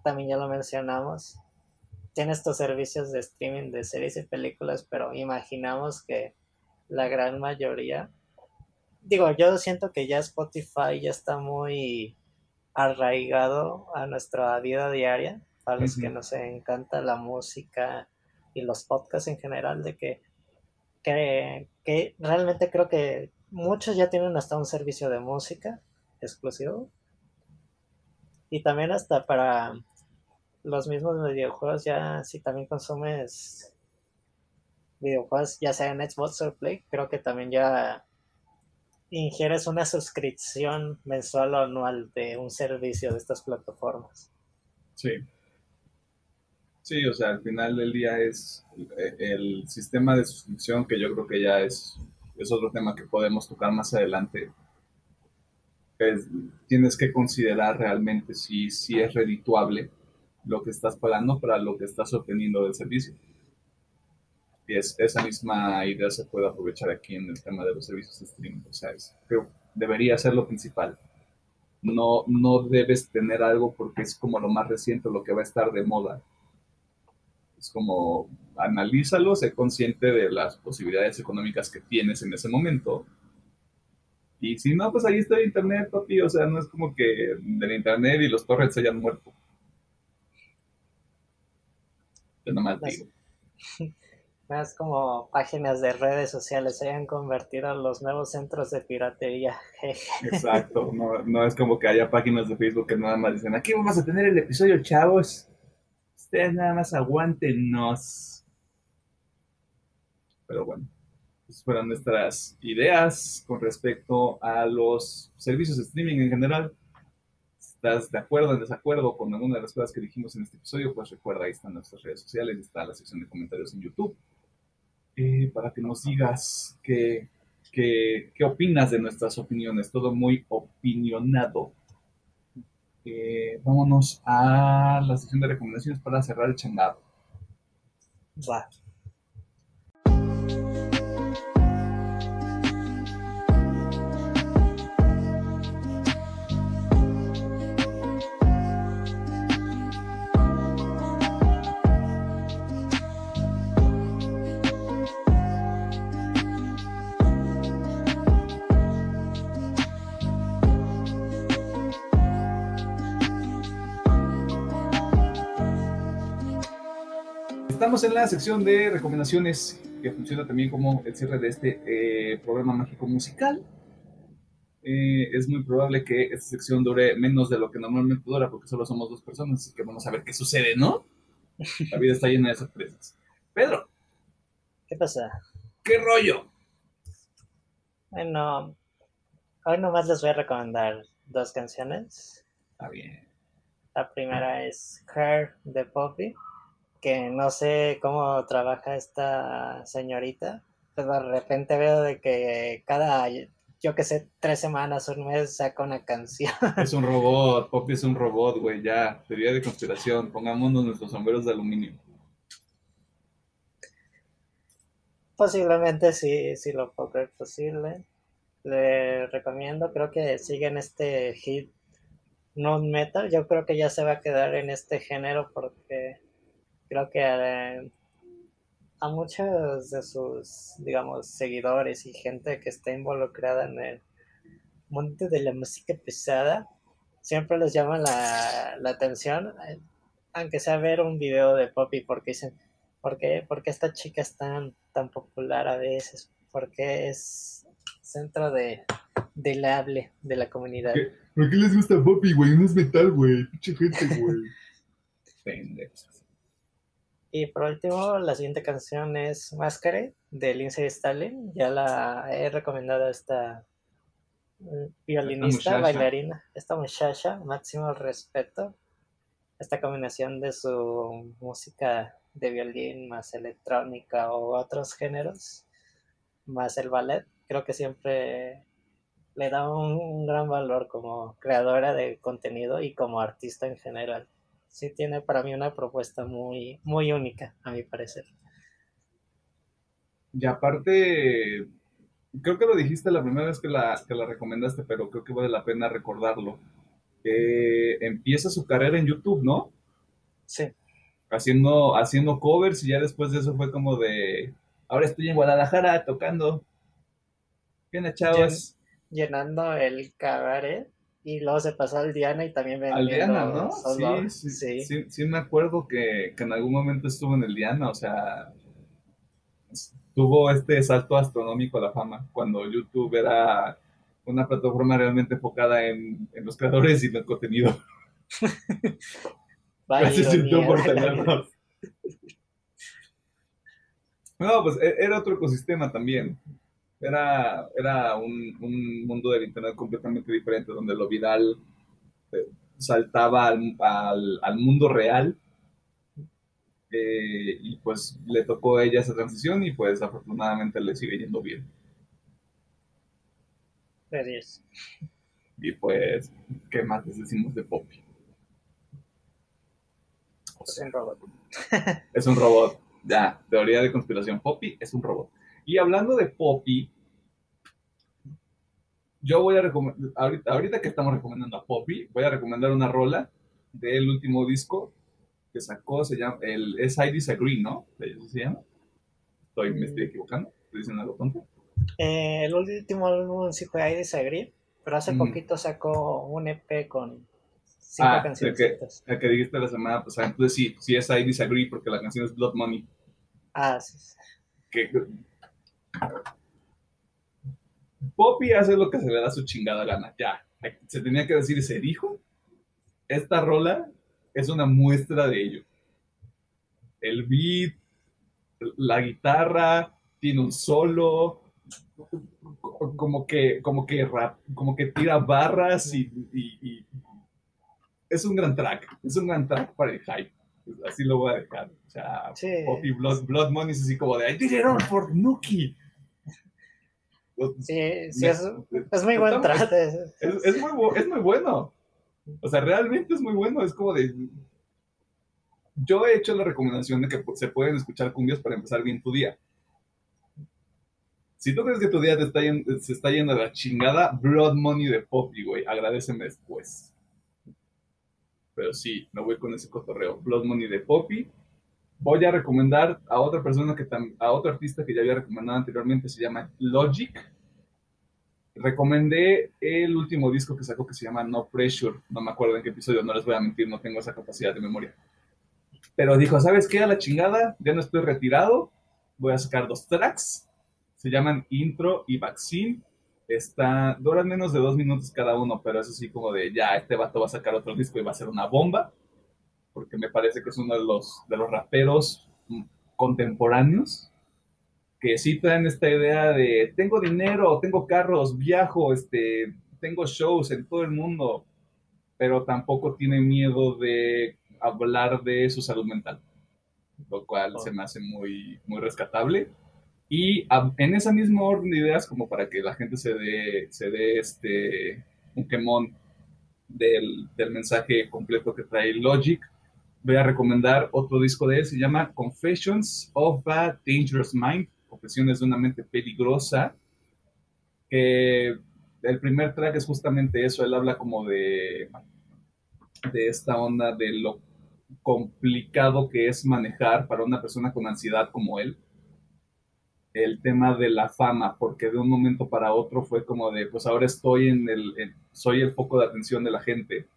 también ya lo mencionamos. Tiene estos servicios de streaming de series y películas, pero imaginamos que la gran mayoría, digo, yo siento que ya Spotify ya está muy arraigado a nuestra vida diaria, a los que nos encanta la música y los podcasts en general, de que que, realmente creo que muchos ya tienen hasta un servicio de música exclusivo. Y también hasta para los mismos videojuegos, ya si también consumes videojuegos, ya sea en Xbox o Play, creo que también ya ingieres una suscripción mensual o anual de un servicio de estas plataformas. Sí. Sí, o sea, al final del día es eh, el sistema de suscripción que yo creo que ya es, es otro tema que podemos tocar más adelante. tienes que considerar realmente si, si es redituable lo que estás pagando para lo que estás obteniendo del servicio. Y es, esa misma idea se puede aprovechar aquí en el tema de los servicios de streaming. O sea, creo debería ser lo principal. No, no debes tener algo porque es como lo más reciente, lo que va a estar de moda. Es como analízalo, sé consciente de las posibilidades económicas que tienes en ese momento. Y si no, pues ahí está el internet, papi. O sea, no es como que del internet y los torrents se hayan muerto. Yo nomás digo. [laughs] Más como páginas de redes sociales se hayan convertido en los nuevos centros de piratería. [laughs] Exacto, no, no es como que haya páginas de Facebook que nada más dicen, aquí vamos a tener el episodio, chavos. Ustedes nada más aguántenos. Pero bueno, esas fueron nuestras ideas con respecto a los servicios de streaming en general. Estás de acuerdo o en desacuerdo con alguna de las cosas que dijimos en este episodio, pues recuerda, ahí están nuestras redes sociales, está la sección de comentarios en YouTube eh, para que nos digas qué, qué, opinas de nuestras opiniones. Todo muy opinionado. Vámonos a la sección de recomendaciones para cerrar el changado. Va. Estamos en la sección de recomendaciones que funciona también como el cierre de este eh, programa mágico musical. Eh, es muy probable que esta sección dure menos de lo que normalmente dura porque solo somos dos personas, así que vamos a ver qué sucede, ¿no? La vida está llena de sorpresas. Pedro. ¿Qué pasa? ¿Qué rollo? Bueno, hoy nomás les voy a recomendar dos canciones. Está bien. La primera es Her de Poppy que no sé cómo trabaja esta señorita, pero de repente veo de que cada, yo que sé, tres semanas, un mes saca una canción. [laughs] Es un robot, Poppy es un robot, güey, ya, teoría de conspiración, pongámonos nuestros sombreros de aluminio. Posiblemente sí, sí lo puedo creer posible. Le recomiendo, creo que siguen este hit no metal. Yo creo que ya se va a quedar en este género porque creo que eh, a muchos de sus, digamos, seguidores y gente que está involucrada en el mundo de la música pesada, siempre les llama la, atención, eh, aunque sea ver un video de Poppy, porque dicen, ¿por qué, esta chica es tan, tan popular a veces? Porque es centro de, del hable de la comunidad. ¿Por qué les gusta Poppy, güey? No es metal, güey. Pinche gente, güey. [laughs] Y por último, la siguiente canción es Masquerade de Lindsay Stalin. Ya la he recomendado a esta violinista, bailarina, esta muchacha, máximo respeto. Esta combinación de su música de violín más electrónica o otros géneros, más el ballet, creo que siempre le da un gran valor como creadora de contenido y como artista en general sí tiene para mí una propuesta muy, muy única, a mi parecer. Y aparte, creo que lo dijiste la primera vez que la, que la recomendaste, pero creo que vale la pena recordarlo. empieza su carrera en YouTube, ¿no? Sí. Haciendo, haciendo covers y ya después de eso fue como de, ahora estoy en Guadalajara tocando. ¿Qué chavos? Llenando el cabaret y luego se pasó al Diana y también Al Diana, ¿no? Sí sí, sí, sí, me acuerdo que, en algún momento estuvo en el Diana, o sea, tuvo este salto astronómico a la fama, cuando YouTube era una plataforma realmente enfocada en, en los creadores y en el contenido. [laughs] Gracias, YouTube, por tenernos. [laughs] No, pues e, era otro ecosistema también. Era, era un, un, mundo del Internet completamente diferente, donde lo viral eh, saltaba al, al, al, mundo real. Eh, y pues le tocó a ella esa transición y pues afortunadamente le sigue yendo bien. Gracias. Y pues, ¿qué más les decimos de Poppy? es un robot. es un robot. [laughs] Ya, teoría de conspiración. Poppy es un robot. Y hablando de Poppy, yo voy a recomendar, ahorita, que estamos recomendando a Poppy, voy a recomendar una rola del último disco que sacó, se llama, el, es I Disagree, ¿no? ¿Eso se llama? Estoy, me estoy equivocando, estoy diciendo algo tonto. Eh, el último álbum sí fue I Disagree, pero hace poquito sacó un EP con cinco ah, canciones. El que, dijiste la semana pasada, entonces sí, sí es I Disagree porque la canción es Blood Money. Ah, sí. Que, Poppy hace lo que se le da su chingada gana, ya. Se tenía que decir, se dijo. Esta rola es una muestra de ello. El beat, la guitarra, tiene un solo, como que, como que rap, como que tira barras y, es un gran track, es un gran track para el hype. Así lo voy a dejar. O sea, Poppy Blood, Blood Money es así como de I did it all for Nuki. Sí, sí, es, es muy buen track. Es, es, muy, es muy bueno. O sea, realmente es muy bueno. Es como de. Yo he hecho la recomendación de que se pueden escuchar cumbias para empezar bien tu día. Si tú crees que tu día te está se está yendo a la chingada, Blood Money de Poppy, güey. Agradeceme después. Pero sí, me voy con ese cotorreo. Blood Money de Poppy. Voy a recomendar a otra persona que a otro artista que ya había recomendado anteriormente, se llama Logic. Recomendé el último disco que sacó que se llama No Pressure. No me acuerdo en qué episodio, no les voy a mentir, no tengo esa capacidad de memoria. Pero dijo, ¿sabes qué? A la chingada, ya no estoy retirado. Voy a sacar dos tracks se llaman Intro y Vaccine. Está, duran menos de dos minutos cada uno, pero es así como de ya, este vato va a sacar otro disco y va a ser una bomba, porque me parece que es uno de los, de los raperos contemporáneos que sí traen esta idea de tengo dinero, tengo carros, viajo, este, tengo shows en todo el mundo, pero tampoco tiene miedo de hablar de su salud mental, lo cual se me hace muy, muy rescatable. Y en esa misma orden de ideas, como para que la gente se dé, se dé este, un quemón del, del, mensaje completo que trae Logic, voy a recomendar otro disco de él, se llama Confessions of a Dangerous Mind, Confesiones de una mente peligrosa, el primer track es justamente eso, él habla como de, de esta onda de lo complicado que es manejar para una persona con ansiedad como él el tema de la fama, porque de un momento para otro fue como de, pues ahora estoy en el, soy el foco de atención de la gente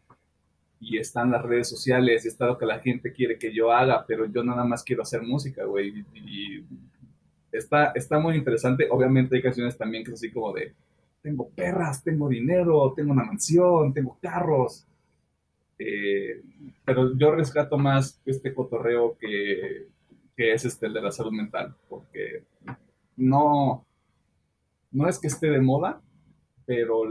y están las redes sociales y está lo que la gente quiere que yo haga, pero yo nada más quiero hacer música, güey. Y, está, está muy interesante. Obviamente hay canciones también que es así como de, tengo perras, tengo dinero, tengo una mansión, tengo carros. Eh, pero yo rescato más este cotorreo que, que es este el de la salud mental, porque no, no es que esté de moda, pero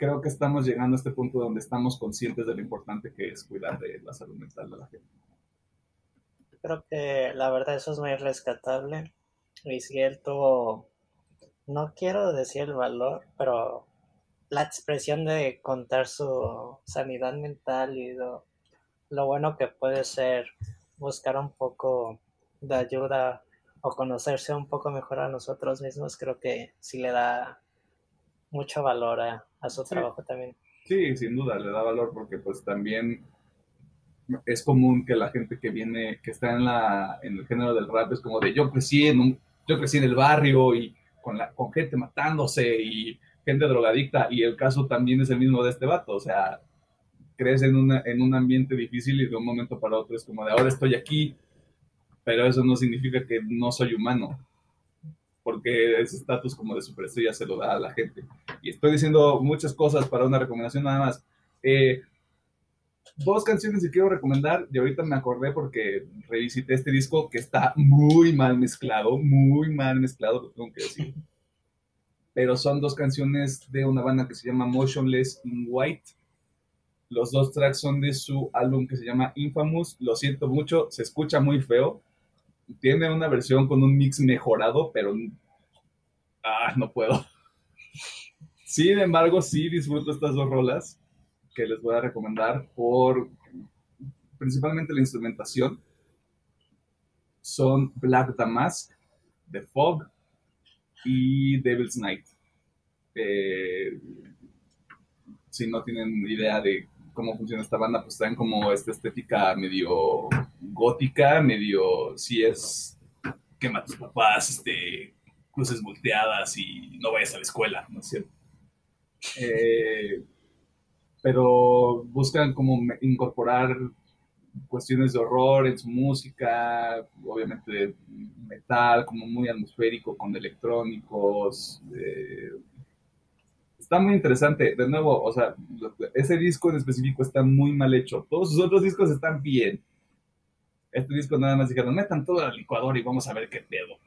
creo que estamos llegando a este punto donde estamos conscientes de lo importante que es cuidar de la salud mental de la gente. Creo que la verdad eso es muy rescatable. Y si él tuvo, no quiero decir el valor, pero la expresión de contar su sanidad mental y lo, lo bueno que puede ser buscar un poco de ayuda o conocerse un poco mejor a nosotros mismos, creo que sí le da mucho valor a, su trabajo también. Sí, sin duda, le da valor porque pues también es común que la gente que viene, que está en, la, en el género del rap es como de yo crecí en, un, yo crecí en el barrio y con, la, con gente matándose y gente drogadicta y el caso también es el mismo de este vato, o sea, crees en, una, en un ambiente difícil y de un momento para otro es como de ahora estoy aquí, pero eso no significa que no soy humano. Porque ese estatus como de superestrella se lo da a la gente. Y estoy diciendo muchas cosas para una recomendación nada más. Eh, dos canciones que quiero recomendar, y ahorita me acordé porque revisité este disco que está muy mal mezclado, muy mal mezclado, lo tengo que decir. Pero son dos canciones de una banda que se llama Motionless in White. Los dos tracks son de su álbum que se llama Infamous. Lo siento mucho, se escucha muy feo. Tiene una versión con un mix mejorado, pero ah, no puedo. Sin embargo, sí disfruto estas dos rolas que les voy a recomendar por principalmente la instrumentación. Son Black Damask, The Fog y Devil's Night. Eh, si no tienen idea de cómo funciona esta banda, pues traen como esta estética medio gótica, medio, si es quema a tus papás, este, cruces volteadas y no vayas a la escuela, ¿no es cierto? Eh, pero buscan como incorporar cuestiones de horror en su música, obviamente metal, como muy atmosférico, con electrónicos. Eh, está muy interesante. De nuevo, o sea, ese disco en específico está muy mal hecho. Todos sus otros discos están bien. Este disco nada más dijeron, metan todo al licuador y vamos a ver qué pedo.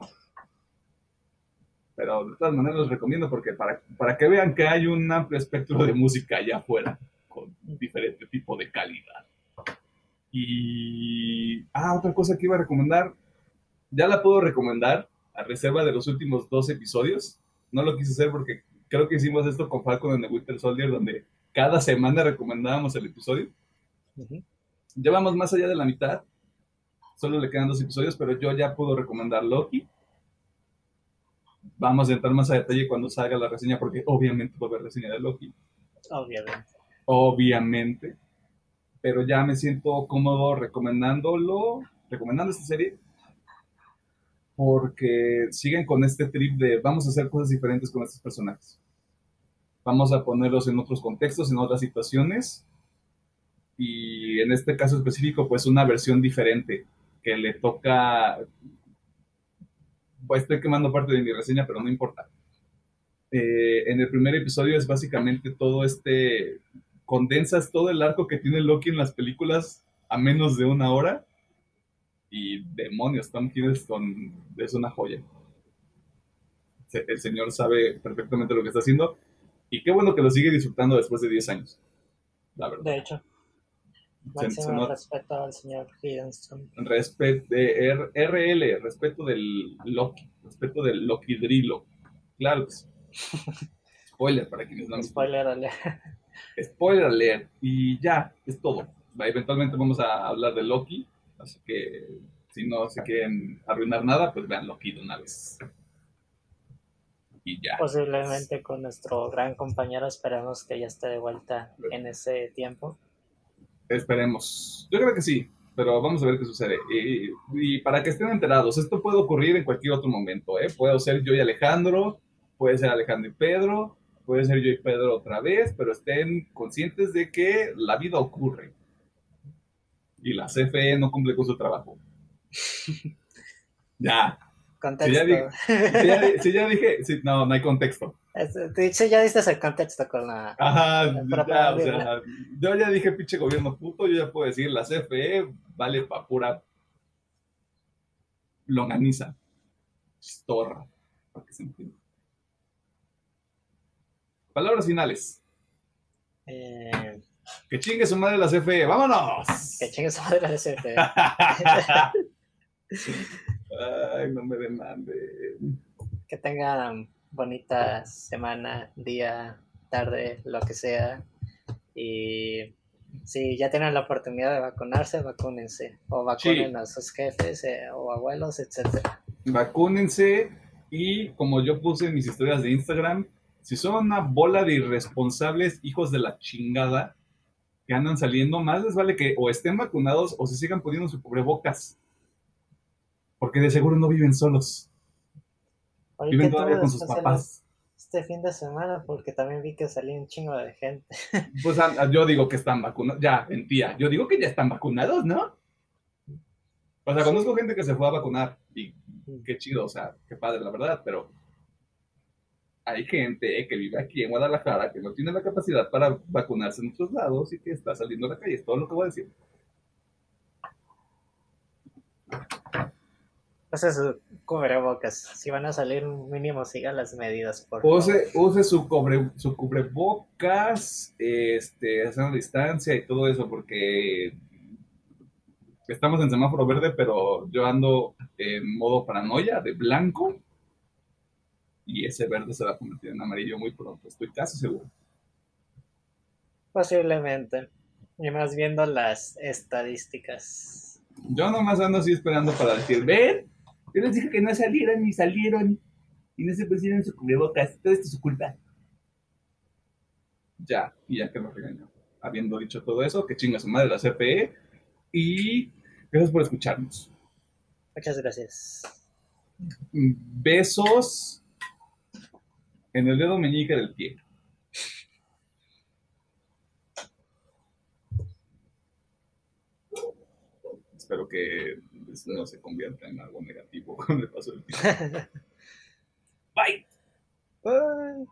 Pero de todas maneras los recomiendo porque para, para que vean que hay un amplio espectro de música allá afuera, con diferente tipo de calidad. Y. Ah, otra cosa que iba a recomendar. Ya la puedo recomendar a reserva de los últimos dos episodios. No lo quise hacer porque creo que hicimos esto con Falcon en The Winter Soldier, donde cada semana recomendábamos el episodio. Llevamos más allá de la mitad. Solo le quedan dos episodios, pero yo ya puedo recomendar Loki vamos a entrar más a detalle cuando salga la reseña, porque obviamente va a haber reseña de Loki. Obviamente. Obviamente. Pero ya me siento cómodo recomendándolo, recomendando esta serie, porque siguen con este trip de vamos a hacer cosas diferentes con estos personajes. Vamos a ponerlos en otros contextos, en otras situaciones, y en este caso específico, pues una versión diferente que le toca pues estoy quemando parte de mi reseña, pero no importa. Eh, en el primer episodio es básicamente todo este, condensas todo el arco que tiene Loki en las películas a menos de una hora. Y demonios, Tom Hiddleston es una joya. El señor sabe perfectamente lo que está haciendo. Y qué bueno que lo sigue disfrutando después de 10 años. La verdad. De hecho. Máximo respeto al señor Hiddleston. Respeto de RL, respeto del Loki, respeto del Loki Drilo. Claro que sí. [laughs] Spoiler para quienes no Spoiler alert. Spoiler alert. Y ya, es todo. Eventualmente vamos a hablar de Loki, así que si no se quieren arruinar nada, pues vean Loki de una vez. Y ya. Posiblemente con nuestro gran compañero esperemos que ya esté de vuelta en ese tiempo. Esperemos. Yo creo que sí, pero vamos a ver qué sucede. Y, para que estén enterados, esto puede ocurrir en cualquier otro momento. ¿eh? Puedo ser yo y Alejandro, puede ser Alejandro y Pedro, puede ser yo y Pedro otra vez, pero estén conscientes de que la vida ocurre. Y la CFE no cumple con su trabajo. [laughs] ya. Contexto. Si ya, dije, no, no hay contexto. Sí, ya diste el contexto con la. Ajá, ya, o sea, yo ya dije pinche gobierno puto, yo ya puedo decir, la CFE vale pa' pura longaniza. Storra, para que se entienda. Palabras finales. Eh, que chingue su madre la CFE, vámonos. Que chingue su madre la CFE. [laughs] Ay, no me demanden. Que tengan bonita semana, día, tarde, lo que sea. Y si ya tienen la oportunidad de vacunarse, vacúnense. O vacunen a sus jefes eh, o abuelos, etcétera. Vacúnense y como yo puse en mis historias de Instagram, si son una bola de irresponsables hijos de la chingada que andan saliendo, más les vale que o estén vacunados o se sigan poniendo su cubrebocas. Porque de seguro no viven solos. Viven todavía con sus papás. Este fin de semana, porque también vi que salió un chingo de gente. [laughs] Pues yo digo que están vacunados, ya, mentira. Yo digo que ya están vacunados, ¿no? O sea, conozco gente que se fue a vacunar y qué chido, o sea, qué padre, la verdad, pero hay gente que vive aquí en Guadalajara que no tiene la capacidad para vacunarse en otros lados y que está saliendo a la calle. Es todo lo que voy a decir. Use su cubrebocas. Si van a salir, mínimo siga las medidas. Por use, use su, su cubrebocas, este, haciendo distancia y todo eso, porque estamos en semáforo verde, pero yo ando en modo paranoia de blanco y ese verde se va a convertir en amarillo muy pronto, estoy casi seguro. Posiblemente. Y más viendo las estadísticas. Yo nomás ando así esperando para decir, ven, yo les dije que no salieron y salieron y no se pusieron su cubrebocas, todo esto es su culpa. Ya, y ya que lo regañó. Habiendo dicho todo eso, que chinga su madre la CPE y gracias por escucharnos. Muchas gracias. Besos en el dedo meñique del pie. Espero que no se convierta en algo negativo [laughs] con el paso del tiempo. [laughs] Bye. Bye.